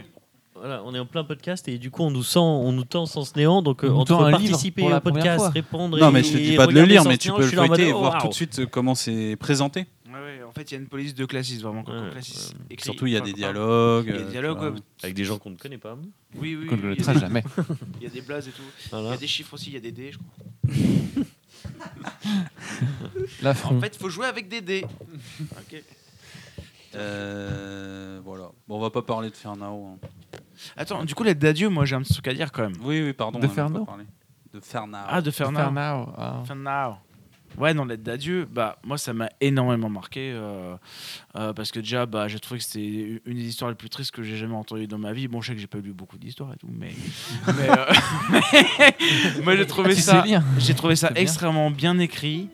Voilà, on est en plein podcast et du coup on nous sent, on nous tend Sens Néant, donc euh, On nous entre participer la au podcast, répondre Non, et, mais je te dis pas de le lire, mais tu Néant, peux le feuilleter et oh, voir tout de suite euh, comment c'est présenté. Ouais, ouais, en fait, il y a une police de classiste, vraiment. Ouais, écrit- Surtout, il y a des dialogues. Il y a des euh, dialogues, tu vois. ouais. Avec des gens qu'on ne connaît pas. Oui, oui. Qu'on ne oui, le il y a trace des- jamais. Il y a des blazes et tout. Il y a des chiffres aussi, il y a des dés, je crois. L'affront. En fait, il faut jouer avec des dés. Ok. Euh, voilà. Bon, on va pas parler de Fernao. hein. Attends, du coup, l'aide d'adieu, moi j'ai un petit truc à dire quand même. Oui, oui, pardon. De on en a pas Fernao parlé. De Fernao. Ah, de Fernand. Fernao. Ah. Fernand. Ouais, non, l'aide d'adieu, bah, moi ça m'a énormément marqué euh, euh, parce que déjà, bah, j'ai trouvé que c'était une des histoires les plus tristes que j'ai jamais entendues dans ma vie. Bon, je sais que j'ai pas lu beaucoup d'histoires et tout, mais. mais, euh, moi j'ai trouvé Tu ça. lire. J'ai trouvé ça C'est bien. extrêmement bien écrit.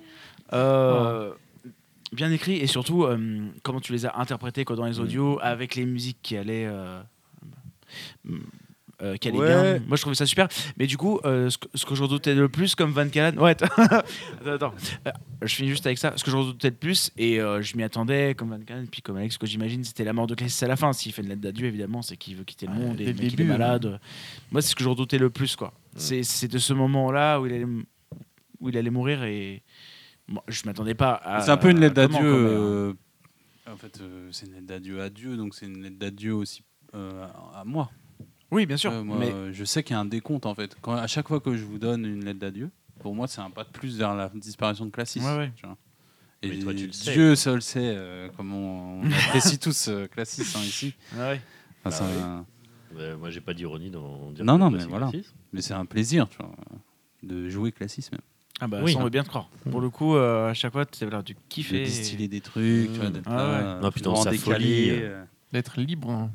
euh, Bien écrit et surtout euh, comment tu les as interprétés quoi, dans les audios avec les musiques qui allaient, euh, euh, qui allaient Ouais. bien. Moi je trouvais ça super. Mais du coup, ce, que, ce que je redoutais le plus comme Van Callen. Ouais, attends, attends, je finis juste avec ça. Ce que je redoutais le plus et je m'y attendais comme Van Callen, puis comme Alex, ce que j'imagine c'était la mort de Classis à la fin. S'il fait une lettre d'adieu, évidemment, c'est qu'il veut quitter le monde et le le mec, il est malade. Moi, c'est ce que je redoutais le plus, quoi. C'est c'est de ce moment-là où il allait, m- où il allait mourir et moi, je m'attendais pas à. C'est un peu une lettre d'adieu. mais, euh, En fait, euh, c'est une lettre d'adieu à Dieu, donc c'est une lettre d'adieu aussi euh, à à moi. Oui, bien sûr. Euh, moi, mais euh, je sais qu'il y a un décompte en fait. Quand, à chaque fois que je vous donne une lettre d'adieu, pour moi, c'est un pas de plus vers la disparition de Classis. Ouais, ouais. tu vois. Et Mais toi, tu le sais. Dieu seul sait euh, comment on, on apprécie tous euh, Classis hein, ici. ouais. Enfin, Bah un- moi j'ai pas d'ironie dans dire Non, non, mais voilà. classique. Mais c'est un plaisir, tu vois, de jouer Classis même. Ah bah Oui. ça on veut bien te croire. Pour le coup, euh, à chaque fois, tu là, tu De kiffes. distiller des trucs, tu vois, Mmh. d'être Ah là, ouais. euh, Non, puis dans vraiment sa décalé, folie, euh. D'être libre. hein.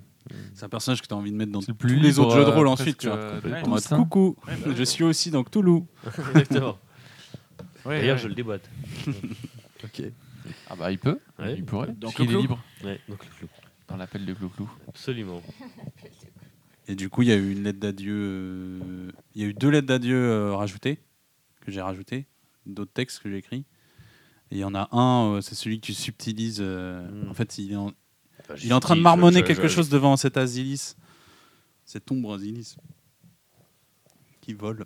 C'est un personnage que tu as envie de mettre dans tous les autres jeux de euh, rôle ensuite. Tu vois. euh, de Ouais. Mode coucou, Ouais, bah je suis aussi dans Cthulhu. Exactement. Ouais, D'ailleurs, ouais. je le déboîte. Ok. Ah bah il peut. Ouais. Il pourrait. Donc, qu'il est libre dans l'appel de Clou-Clou. Absolument. Et du coup, il y a eu une lettre d'adieu. euh, Il y a eu deux lettres d'adieu euh, rajoutées, que j'ai rajoutées, d'autres textes que j'ai écrits. Et il y en a un, euh, c'est celui que tu subtilises. euh, Mm. En fait, il est en, il est en train de marmonner je- quelque je- chose devant cet Asilis, cette ombre Asilis, qui vole.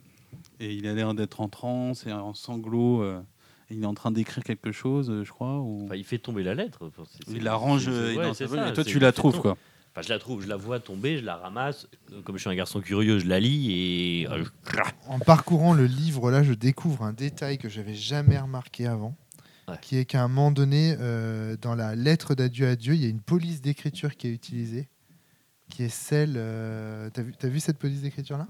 Et il a l'air d'être en transe et en sanglots. euh, et il est en train d'écrire quelque chose, je crois. Ou... Enfin, il fait tomber la lettre. C'est- il la range ouais, et toi, tu la trouves, quoi. Enfin, je la trouve, je la vois tomber, je la ramasse. Comme je suis un garçon curieux, je la lis et. euh, En parcourant le livre, là, je découvre un détail que j'avais jamais remarqué avant, Ouais. qui est qu'à un moment donné, euh, dans la lettre d'adieu à Dieu, il y a une police d'écriture qui est utilisée, qui est celle. euh, T'as vu, vu cette police d'écriture là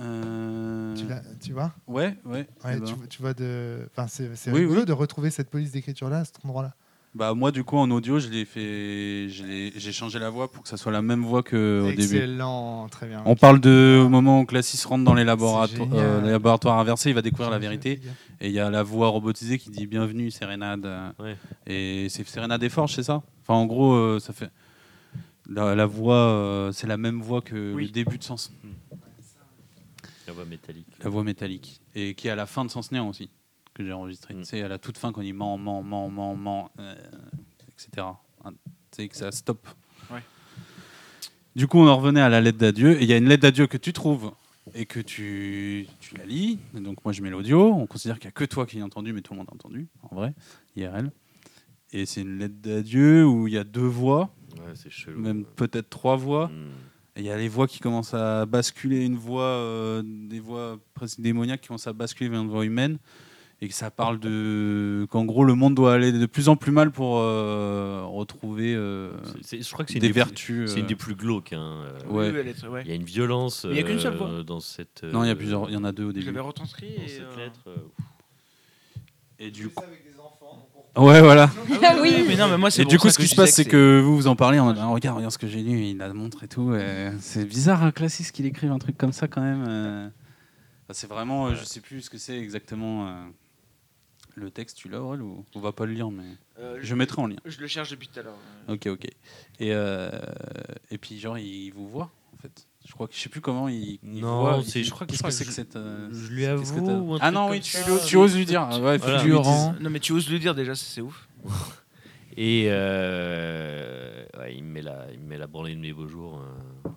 Euh, tu, vois? Ouais, ouais. Ouais, tu, tu vois de. Enfin, c'est c'est Oui, rigolo oui. de retrouver cette police d'écriture là à cet endroit là. Bah moi du coup en audio je l'ai fait, je l'ai- j'ai changé la voix pour que ça soit la même voix que au début. Excellent, très bien. On parle de au moment où Classis rentre dans les, euh, les laboratoires inversés, il va découvrir la vérité. Et il y a la voix robotisée qui dit bienvenue Sérénade. Ouais. Et c'est Sérénade des Forges, c'est ça? Enfin en gros euh, ça fait la, la voix, euh, c'est la même voix que Oui. le début de Sens, La voix métallique. la voix métallique, et qui est à la fin de Sens Néant aussi que j'ai enregistré. Mm. C'est à la toute fin quand il ment, ment, ment, ment, ment, euh, etc. Tu sais que ça stoppe. Ouais. Du coup, on en revenait à la lettre d'adieu. Et il y a une lettre d'adieu que tu trouves et que tu, tu la lis. Et donc, moi, je mets l'audio. On considère qu'il n'y a que toi qui l'as entendu, mais tout le monde a entendu, en vrai, IRL. Et c'est une lettre d'adieu où il y a deux voix, Ouais, c'est chelou. même peut-être trois voix. Et il y a les voix qui commencent à basculer, une voix, euh, des voix presque démoniaques qui commencent à basculer vers une voix humaine. Et que ça parle de. qu'en gros, le monde doit aller de plus en plus mal pour euh, retrouver euh, C'est- c'est- je crois que c'est une, des vertus. c'est une euh, des plus glauques. hein, euh, Ouais. Ouais. Il y a une violence il y a qu'une seule voix. dans cette. Non, il y a plusieurs, il y en a deux au Je début. l'avais retranscrit Dans et. cette euh, lettre. euh, Et du coup. Ouais, voilà. Ah oui. mais non, mais moi, c'est du coup, ce qui se passe, c'est que vous vous en parlez en Ah, regarde, regarde ce que j'ai lu, il la montre et tout. C'est bizarre, un classiste qu'il écrive un truc comme ça quand même. Enfin, c'est vraiment, je sais plus ce que c'est exactement. Euh, Le texte, tu l'as, Aurel, ou on va pas le lire, mais Euh, je mettrai en lien. Je le cherche depuis tout à l'heure. Ok, ok. Et, euh, et puis, genre, il vous voit, en fait. Je crois que je sais plus comment il. il Non, voit, c'est- je crois que- Qu'est-ce que c'est que que cette. euh, je lui avoue. t'as- ou un Ah non, oui, tu, ça. le- tu oses lui dire. Ouais, faut Voilà. que tu lui. Non, mais tu oses le dire déjà, c'est ouf. Et euh, ouais, il, me met la, il me met la branlée de mes beaux jours euh,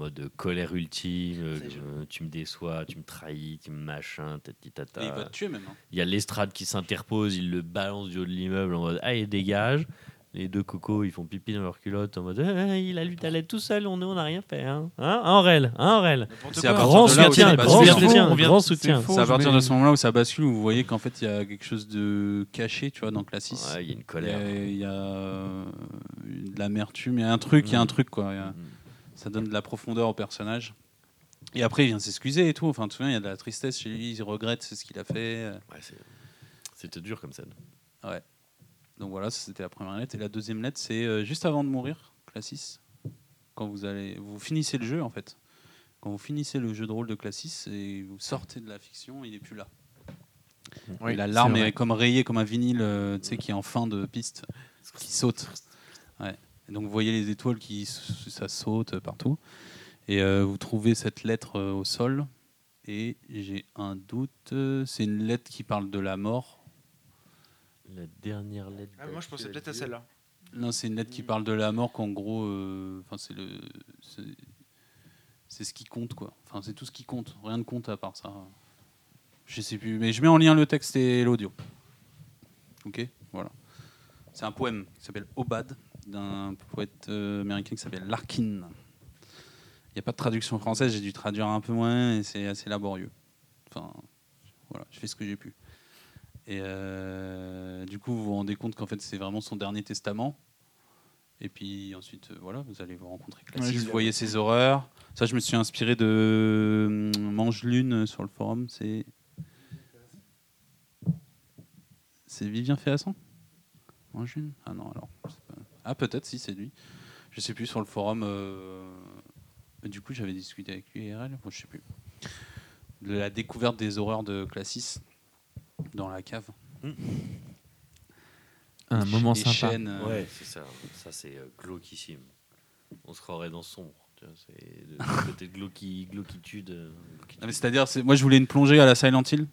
mode colère ultime. euh, euh, tu me déçois, tu me trahis, tu me machin, tati tata. Et il va te tuer même. hein. Il y a l'estrade qui s'interpose, il le balance du haut de l'immeuble en mode Allez, dégage. Les deux cocos, ils font pipi dans leur culotte en mode Eh, Il a lu ta lettre tout seul, on on n'a rien fait. Hein, hein Aurel, hein, Aurel C'est à Grand soutien, grand soutien, on vient- grand c'est soutien. C'est à partir de ce moment-là où ça bascule, où vous voyez qu'en fait il y a quelque chose de caché, tu vois, dans Classis. Ouais, il y a une Il y colère. a, il y a, euh, de l'amertume, il y a un truc, il y a un Mm. truc quoi. Y a-. ça donne de la profondeur au personnage. Et après il vient s'excuser et tout. Enfin, tu te souviens, il y a de la tristesse chez lui, il regrette ce qu'il a fait. Ouais, c'est- C'était dur comme scène. Donc voilà, ça, c'était la première lettre. Et la deuxième lettre, c'est euh, juste avant de mourir, Classis. Quand vous allez, vous finissez le jeu en fait. Quand vous finissez le jeu de rôle de Classis et vous sortez de la fiction, il est plus là. Oui, et la larme est, vrai. comme rayée comme un vinyle, euh, tu sais, qui est en fin de piste, qui saute. Ouais. Et donc vous voyez les étoiles qui ça saute partout. Et euh, vous trouvez cette lettre euh, au sol. Et j'ai un doute. euh, C'est une lettre qui parle de la mort. La dernière lettre. Ah, moi, je pensais peut-être à celle-là. Non, c'est une lettre qui parle de la mort, qu'en gros, euh, enfin c'est le, c'est- c'est ce qui compte quoi. Enfin c'est tout ce qui compte. Rien ne compte à part ça. Je sais plus, mais je mets en lien le texte et l'audio. Ok, voilà. C'est un poème qui s'appelle Obad d'un poète euh, américain qui s'appelle Larkin. Il n'y a pas de traduction française, j'ai dû traduire un peu moins et c'est assez laborieux. Enfin, voilà, je fais ce que j'ai pu. Et euh, du coup, vous vous rendez compte qu'en fait, c'est vraiment son dernier testament. Et puis ensuite, euh, voilà, vous allez vous rencontrer Ouais, Classis, je vous voyez ses horreurs. Ça, je me suis inspiré de hum, Mange Lune sur le forum. C'est c'est Vivien Féasson Mange Lune? Ah non, alors. c'est Ah, peut-être, si, c'est lui. Je sais plus sur le forum. euh, Du coup, j'avais discuté avec lui IRL. Bon, je sais plus. De la découverte des horreurs de Classis dans la cave. Un Les moment ch- les sympa. chaînes, euh, Ouais, c'est ça. Ça, c'est euh, glauquissime. On se croirait dans sombre. tu vois, C'est le côté de glauqui- glauquitude. euh, glauquitude. Non, mais C'est-à-dire, c'est- moi je voulais une plongée à la Silent Hill.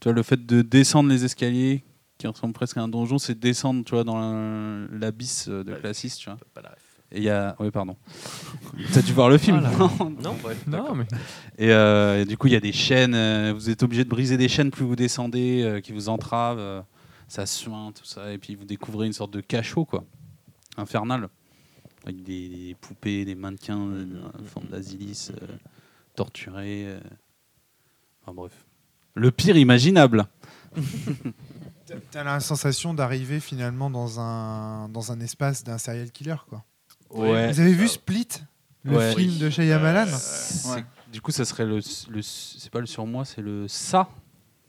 Tu vois, le fait de descendre les escaliers qui ressemble presque à un donjon, c'est descendre, tu vois, dans la- l'abysse euh, de. Classis, tu vois. Pas la ref. Et il y a, oui, pardon. T'as dû voir le film Voilà. non Non, ouais. Non, mais Et, euh, et du coup, il y a des chaînes. euh, vous êtes obligé de briser des chaînes plus vous descendez, euh, qui vous entravent. euh, ça suinte, tout ça. Et puis vous découvrez une sorte de cachot, quoi, infernal, avec des, des poupées, des mannequins en forme d'asilis euh, torturés. euh. Enfin, bref, le pire imaginable. T'as- T'as la sensation d'arriver finalement dans un, dans un espace d'un serial killer. Quoi. Ouais. Vous avez vu Split Le Ouais. film de Shyamalan C'est- Du coup, ça serait le, le c'est pas le surmoi, c'est le ça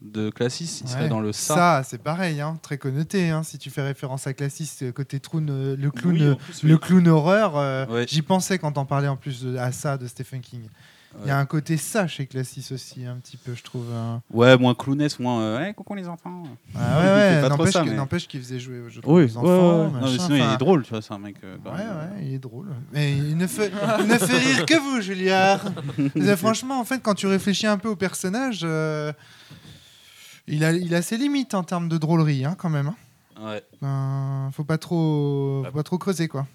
de Classis. Il serait dans le ça. Ça, c'est pareil, hein, très connoté. hein, si tu fais référence à Classis, euh, côté troun, euh, le clown, Oui, euh, plus, le oui. clown horreur, euh, Ouais. j'y pensais quand on parlait en plus de, à ça de Stephen King. Il y a Ouais. un côté ça chez Classis aussi, un petit peu, je trouve. hein. Ouais, moins clownesque, moins. euh, Ouais, coucou les enfants. Ah ouais, ouais, n'empêche mais- n'empêche qu'il faisait jouer je trouve, Oui, aux enfants. machin, Non, mais sinon, il est drôle, tu vois, c'est un mec. euh, quand Ouais, même. ouais, il est drôle. Mais il ne fait, il ne fait rire que vous, Juliard. Mais franchement, en fait, quand tu réfléchis un peu au personnage, euh, il, a, il a ses limites en termes de drôlerie, hein, quand même. hein. Ouais. Ben, faut pas trop, faut pas trop creuser, quoi.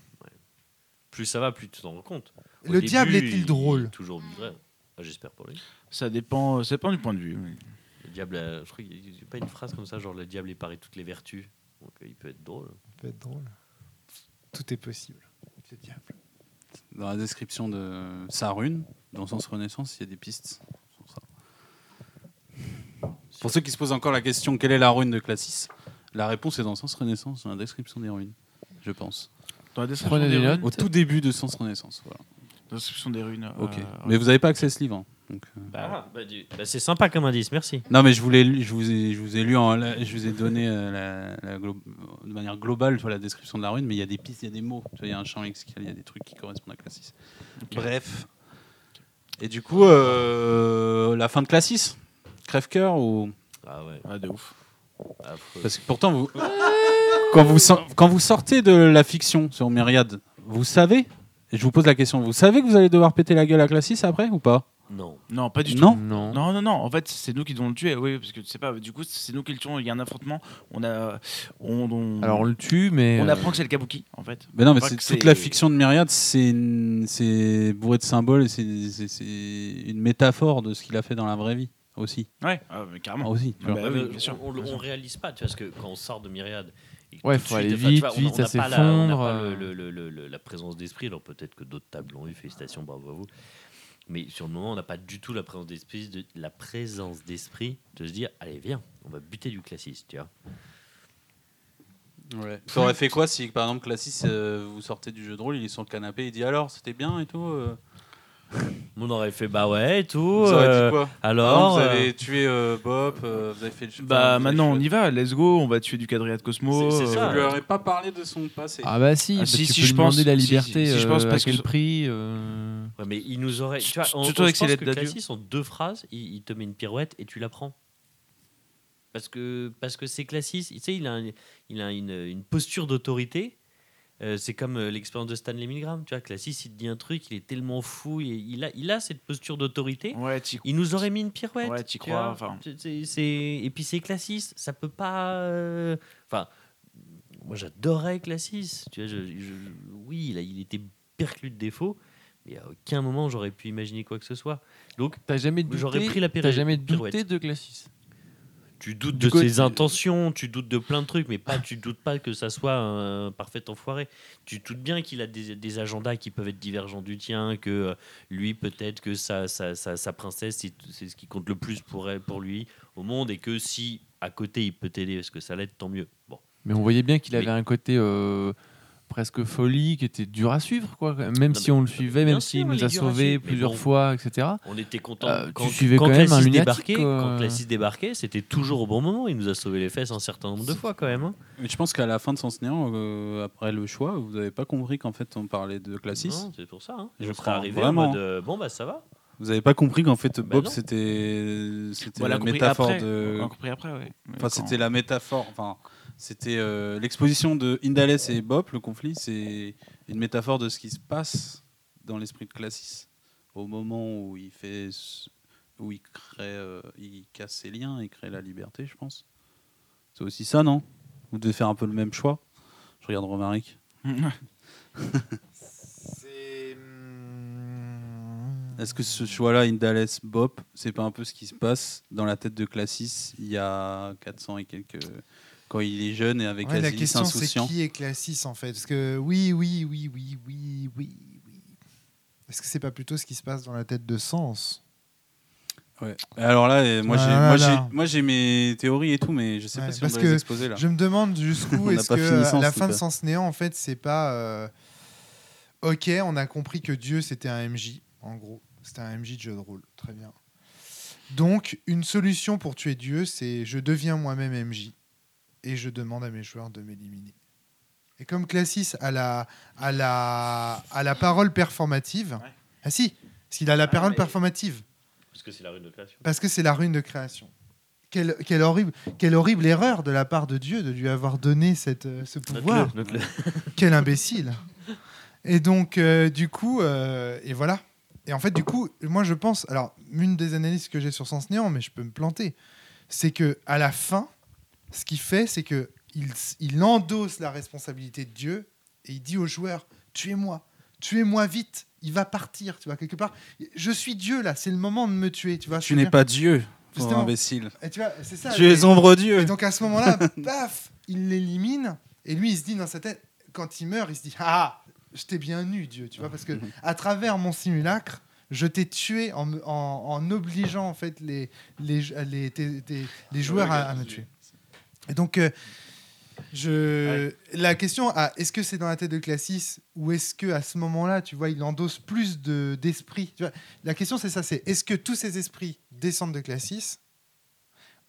Plus ça va, plus tu t'en rends compte. Au Le début, diable est-il il- drôle est Toujours vrai. Ah, J'espère pour lui. Ça dépend, ça dépend du point de vue. oui. Le diable, a- je crois qu'il n'y a pas une phrase comme ça, genre le diable est paré toutes les vertus. Donc euh, il peut être drôle. Ça peut être drôle. Tout est possible. avec Le diable. Dans la description de sa rune, dans Sens Renaissance, il y a des pistes sur ça. Pour ceux qui se posent encore la question, quelle est la rune de Classis? La réponse est dans Sens Renaissance, dans la description des runes, je pense. Dans la description Prenez des des runes, Au tout début de Sens Renaissance, voilà. Des runes. Ok. euh, Mais vous n'avez pas accès à ce livre. hein, donc, euh. Bah, bah, du- bah, c'est sympa comme indice, merci. Non, mais je, voulais, lu- je, vous ai, je vous ai lu, en, la- je vous ai donné euh, la, la glo- de manière globale tu vois, la description de la rune, mais il y a des pistes, il y a des mots, tu vois, il y a un champ lexical, il y a des trucs qui correspondent à Classis. Bref. Et du coup, euh, la fin de Classis Crève-cœur ou? Ah ouais. Ah, de ouf. affreux. Parce que pourtant, vous, quand, vous, quand vous sortez de la fiction sur Myriade, vous savez, et je vous pose la question, vous savez que vous allez devoir péter la gueule à Classis après ou pas? Non. Non, pas du Non. tout. non. Non, non, non. En fait, c'est nous qui devons le tuer. Oui, parce que tu sais pas. Du coup, c'est nous qui le tuons. Il y a un affrontement. On a, on, on- Alors on le tue, mais. on euh, apprend que c'est le Kabuki, en fait. Mais non, mais c'est toute la fiction de Myriade, c'est une- c'est bourré de symboles et c'est- une métaphore de ce qu'il a fait dans la vraie vie aussi. Ouais, ah, carrément. aussi tu Ah vois. bah oui, Euh, bien sûr, on, on, bien on sûr. réalise pas, tu vois, parce que quand on sort de Myriade. Ouais, de faut aller enfin, tu vite, vois, on- vite, on ça la- s'effondre, pas euh. le- le- le- le- la présence d'esprit, alors peut-être que d'autres tables l'ont eu, félicitations, bravo à vous. Mais sur le moment, on n'a pas du tout la présence d'esprit de, la présence d'esprit de se dire, allez, viens, on va buter du classiste, tu vois. Ça aurait fait quoi si, par exemple, Classis, euh, vous sortez du jeu de rôle, il est sur le canapé, il dit alors, c'était bien et tout euh On aurait fait, bah ouais, et tout. Vous aurez euh, dit quoi alors, Vous euh, avez tué euh, Bob, euh, vous avez fait le Bah maintenant, on y va. Let's go. On va tuer du quadrilla de Cosmo. C'est- c'est ça. Vous lui aurez pas parlé de son passé. Ah bah si, Ah, bah, si, tu si, peux je pense- la liberté. si, si, je euh, pense, à parce quel que- prix euh, Ouais, mais il nous aurait. Tu vois, on, on- pense que en deux phrases, il, il te met une pirouette et tu la prends. Parce que parce que c'est Classis, tu sais, il a, un- il a une, une posture d'autorité. Euh, c'est comme euh, l'expérience de Stanley Milgram. Tu vois, Classis, il te dit un truc, il est tellement fou, il, il a, il a cette posture d'autorité. Ouais, Il nous aurait mis une pirouette. Ouais, tu crois, vois. Et puis c'est Classis, ça peut pas. euh, Enfin, moi j'adorais Classis. Tu vois, je- je- oui, il, a- il était perclus de défauts, mais à aucun moment j'aurais pu imaginer quoi que ce soit. Donc T'as jamais douté J'aurais pris la T'as péri- jamais pirouette. douté de Classis tu doutes Du de côté- ses intentions, tu doutes de plein de trucs, mais pas, tu doutes pas que ça soit un parfait enfoiré. Tu doutes bien qu'il a des, des agendas qui peuvent être divergents du tien, que euh, lui peut-être que sa, sa, sa, sa princesse c'est c'est ce qui compte le plus pour elle, pour lui au monde, et que si à côté il peut t'aider parce que ça l'aide, tant mieux. Bon, Mais on voyait bien qu'il avait Mais- un côté euh, presque folie, qui était dur à suivre, quoi. Même Non, si on le suivait, même s'il nous a sauvés plusieurs bon. fois, etc. on était content Euh, tu quand, suivais quand quand même un Classis lunatique, débarquait. quoi. Quand Classis débarquait, c'était toujours au bon moment. Il nous a sauvé les fesses un certain nombre de fois quand même. hein. Mais je pense qu'à la fin de Sens Néant, euh, après le choix, vous n'avez pas compris qu'en fait on parlait de Classis. Non, C'est pour ça. Hein. Je serais arrivé vraiment. en mode euh, bon bah ça va. Vous n'avez pas compris qu'en fait Bob non. c'était c'était Voilà, la compris métaphore après. de. On a compris après, ouais. Enfin, c'était la métaphore. Enfin, C'était euh, l'exposition de Indales et Bop, le conflit, c'est une métaphore de ce qui se passe dans l'esprit de Classis au moment où il fait, où il crée, euh, il casse ses liens, il crée la liberté, je pense. C'est aussi ça, non? Vous devez faire un peu le même choix. Je regarde Romaric. Hum, Est-ce que ce choix-là, Indales, Bop, c'est pas un peu ce qui se passe dans la tête de Classis il y a 400 et quelques quand il est jeune et avec Ouais, la question c'est qui est Classis en fait? Parce que oui, oui, oui, oui, oui, oui, oui. Est-ce que c'est pas plutôt ce qui se passe dans la tête de Sens? Ouais. Alors là, moi Ah j'ai, moi j'ai, moi j'ai mes théories et tout, mais je sais Ouais, pas si on parce doit que les exposer là. Je me demande jusqu'où On est-ce que Sens, la fin de Sens Néant en fait c'est pas euh, ok on a compris que Dieu c'était un MJ en gros. C'était un MJ de jeu de rôle. Très bien. Donc une solution pour tuer Dieu c'est je deviens moi-même MJ et je demande à mes joueurs de m'éliminer et comme Classis a la a la a la parole performative Ouais. ah si s'il a la parole mais- performative Parce que c'est la rue de création. parce que c'est la rune de création. Quelle, quelle horrible, quelle horrible erreur de la part de Dieu de lui avoir donné cette, euh, ce pouvoir. Quel imbécile. Et donc, euh, du coup, euh, et voilà. Et en fait, du coup, moi, je pense. Alors, une des analyses que j'ai sur Sens Néant, mais je peux me planter, c'est que à la fin, ce qu'il fait, c'est que il, il endosse la responsabilité de Dieu et il dit aux joueurs tuez-moi, tuez-moi vite. Il va partir, tu vois, quelque part. Je suis Dieu là, c'est le moment de me tuer, tu vois. Tu n'es pas Dieu, Justement. imbécile. Et tu vois, c'est ça. Tu Et- es ombre Dieu. et donc à ce moment-là, paf, il l'élimine. Et lui, il se dit dans sa tête, quand il meurt, il se dit Ah, je t'ai bien eu, Dieu, tu vois, parce que à travers mon simulacre, je t'ai tué en, me- en, en obligeant en fait les, les, les, tes- tes- les joueurs à, à me tuer. Et donc, euh, je, la question, à est-ce que c'est dans la tête de Classis ou est-ce que à ce moment-là, tu vois, il endosse plus de d'esprit tu vois? La question, c'est ça c'est est-ce que tous ces esprits descendent de Classis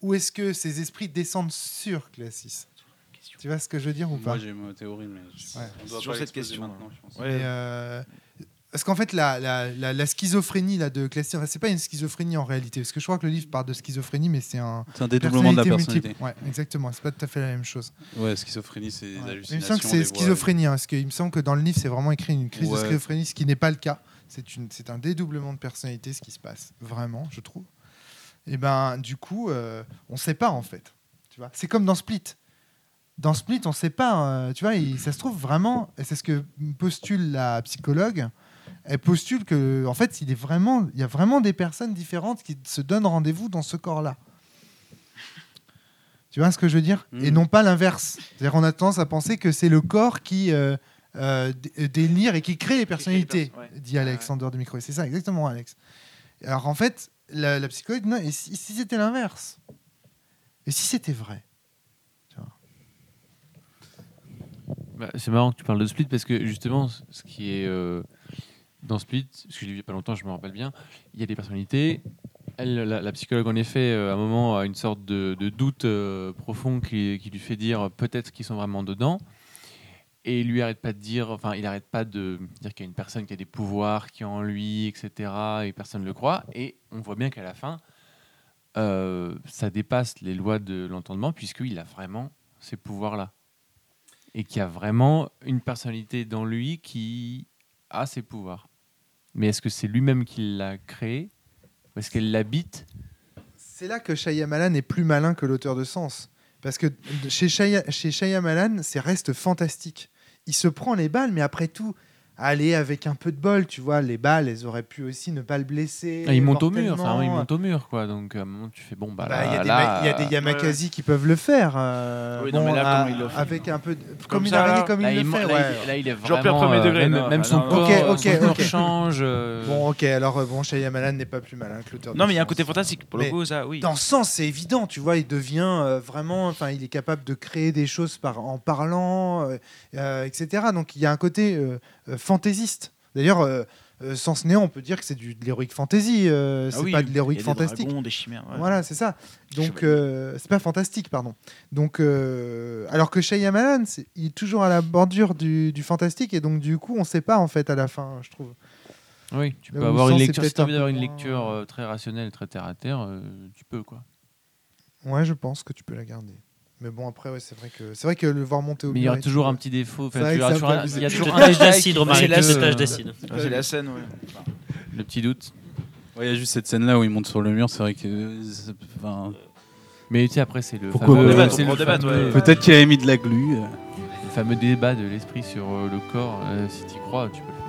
ou est-ce que ces esprits descendent sur Classis? Tu vois ce que je veux dire ou pas? Moi j'ai ma théorie, mais je- Ouais. on doit Sur pas cette question, maintenant, je pense. Ouais. Mais, euh, Parce qu'en fait, la, la, la, la schizophrénie là, de Classis, enfin, c'est pas une schizophrénie en réalité, parce que je crois que le livre parle de schizophrénie, mais c'est un. Dédoublement de la personnalité multiple. Ouais, exactement, c'est pas tout à fait la même chose. Ouais, schizophrénie, c'est des Ouais. hallucinations. Il me semble que c'est schizophrénie, hein, parce qu'il me semble que dans le livre, c'est vraiment écrit une crise de schizophrénie, ce qui n'est pas le cas. C'est un dédoublement de personnalité, ce qui se passe, vraiment, je trouve. Et ben, du coup, euh, on sait pas en fait. C'est comme dans Split. Dans Split, on sait pas. euh, tu vois, il- ça se trouve vraiment, et c'est ce que postule la psychologue. Elle postule que, en fait, il est vraiment, il y a vraiment des personnes différentes qui se donnent rendez-vous dans ce corps-là. Tu vois ce que je veux dire? Et non pas l'inverse. C'est-à-dire qu'on a tendance à penser que c'est le corps qui euh, euh, d- délire et qui crée les personnalités, perso- ouais. dit Alex en dehors du micro. C'est ça, exactement, Alex. Alors en fait, la, la psychologue, non, et si, si c'était l'inverse? Et si c'était vrai? Bah, c'est marrant que tu parles de Split parce que justement, ce qui est euh, dans Split, parce que je l'ai vu il y a pas longtemps, je me rappelle bien, il y a des personnalités. La, psychologue, en effet, euh, à un moment, a une sorte de, doute euh, profond qui, lui fait dire peut-être qu'ils sont vraiment dedans. Et il lui arrête pas de dire, enfin, il arrête pas de dire qu'il y a une personne qui a des pouvoirs, qui est en lui, etc. Et personne ne le croit. Et on voit bien qu'à la fin, euh, ça dépasse les lois de l'entendement, puisqu'il a vraiment ces pouvoirs-là et qu'il y a vraiment une personnalité dans lui qui a ses pouvoirs. Mais est-ce que c'est lui-même qui l'a créé ou est-ce qu'elle l'habite? C'est là que Shyamalan est plus malin que l'auteur de Sens. Parce que chez, Shya- chez Shyamalan, c'est reste fantastique. Il se prend les balles, mais après tout, aller avec un peu de bol, tu vois, les balles, elles auraient pu aussi ne pas le blesser. Ah, Il monte au mur, enfin mortellement. il monte au mur quoi. Donc à un moment tu fais bon bah, Bah, Il y, a là, ma- il y a des Yamakasi qui peuvent le faire. euh, Oui, non, mais là, à- comment il le fait avec un peu, de- comme, Comme une ça, araignée, là, comme là, il il le fait. là, ouais. il- là, il est vraiment, premier euh, degré, même, non, même son non, corps, Ok, son ok, corps ok. change. euh, Bon, ok, alors euh, bon, Shyamalan n'est pas plus malin que l'auteur. Non, mais il y a un côté fantastique. Pour le coup, ça, oui. Dans ce sens, c'est évident, tu vois, il devient euh, vraiment, enfin, il est capable de créer des choses par, en parlant, euh, euh, etc. Donc il y a un côté euh, euh, fantaisiste. D'ailleurs, euh, euh, Sens Néant, on peut dire que c'est du, de l'héroïque fantasy, euh, Ah c'est oui, pas de l'héroïque des fantastique. dragons, des chimères. ouais. Voilà, c'est ça. Donc, euh, c'est pas fantastique, pardon. Donc, euh, alors que Shyamalan, c'est- il est toujours à la bordure du, du fantastique, et donc, du coup, on sait pas, en fait, à la fin, je trouve. Oui, tu Là peux avoir une est lecture. Si as envie d'avoir une lecture euh, très rationnelle, très terre à terre, euh, tu peux quoi. Ouais, je pense que tu peux la garder. Mais bon, après, ouais, c'est vrai que c'est vrai que le voir monter au Mais il y aura toujours un petit défaut. Enfin, tu. Il y a toujours un détail d'acide, Romaric, c'est d'acide. C'est la scène, ouais. Le petit doute. Ouais, Il y a juste cette scène-là où il monte sur le mur, c'est vrai que. enfin, Mais tu sais, après, c'est le Pourquoi fameux, on le fameux- ouais. Peut-être qu'il avait mis de la glu. euh. le fameux débat de l'esprit sur euh, le corps. Euh, si tu crois, tu peux le faire.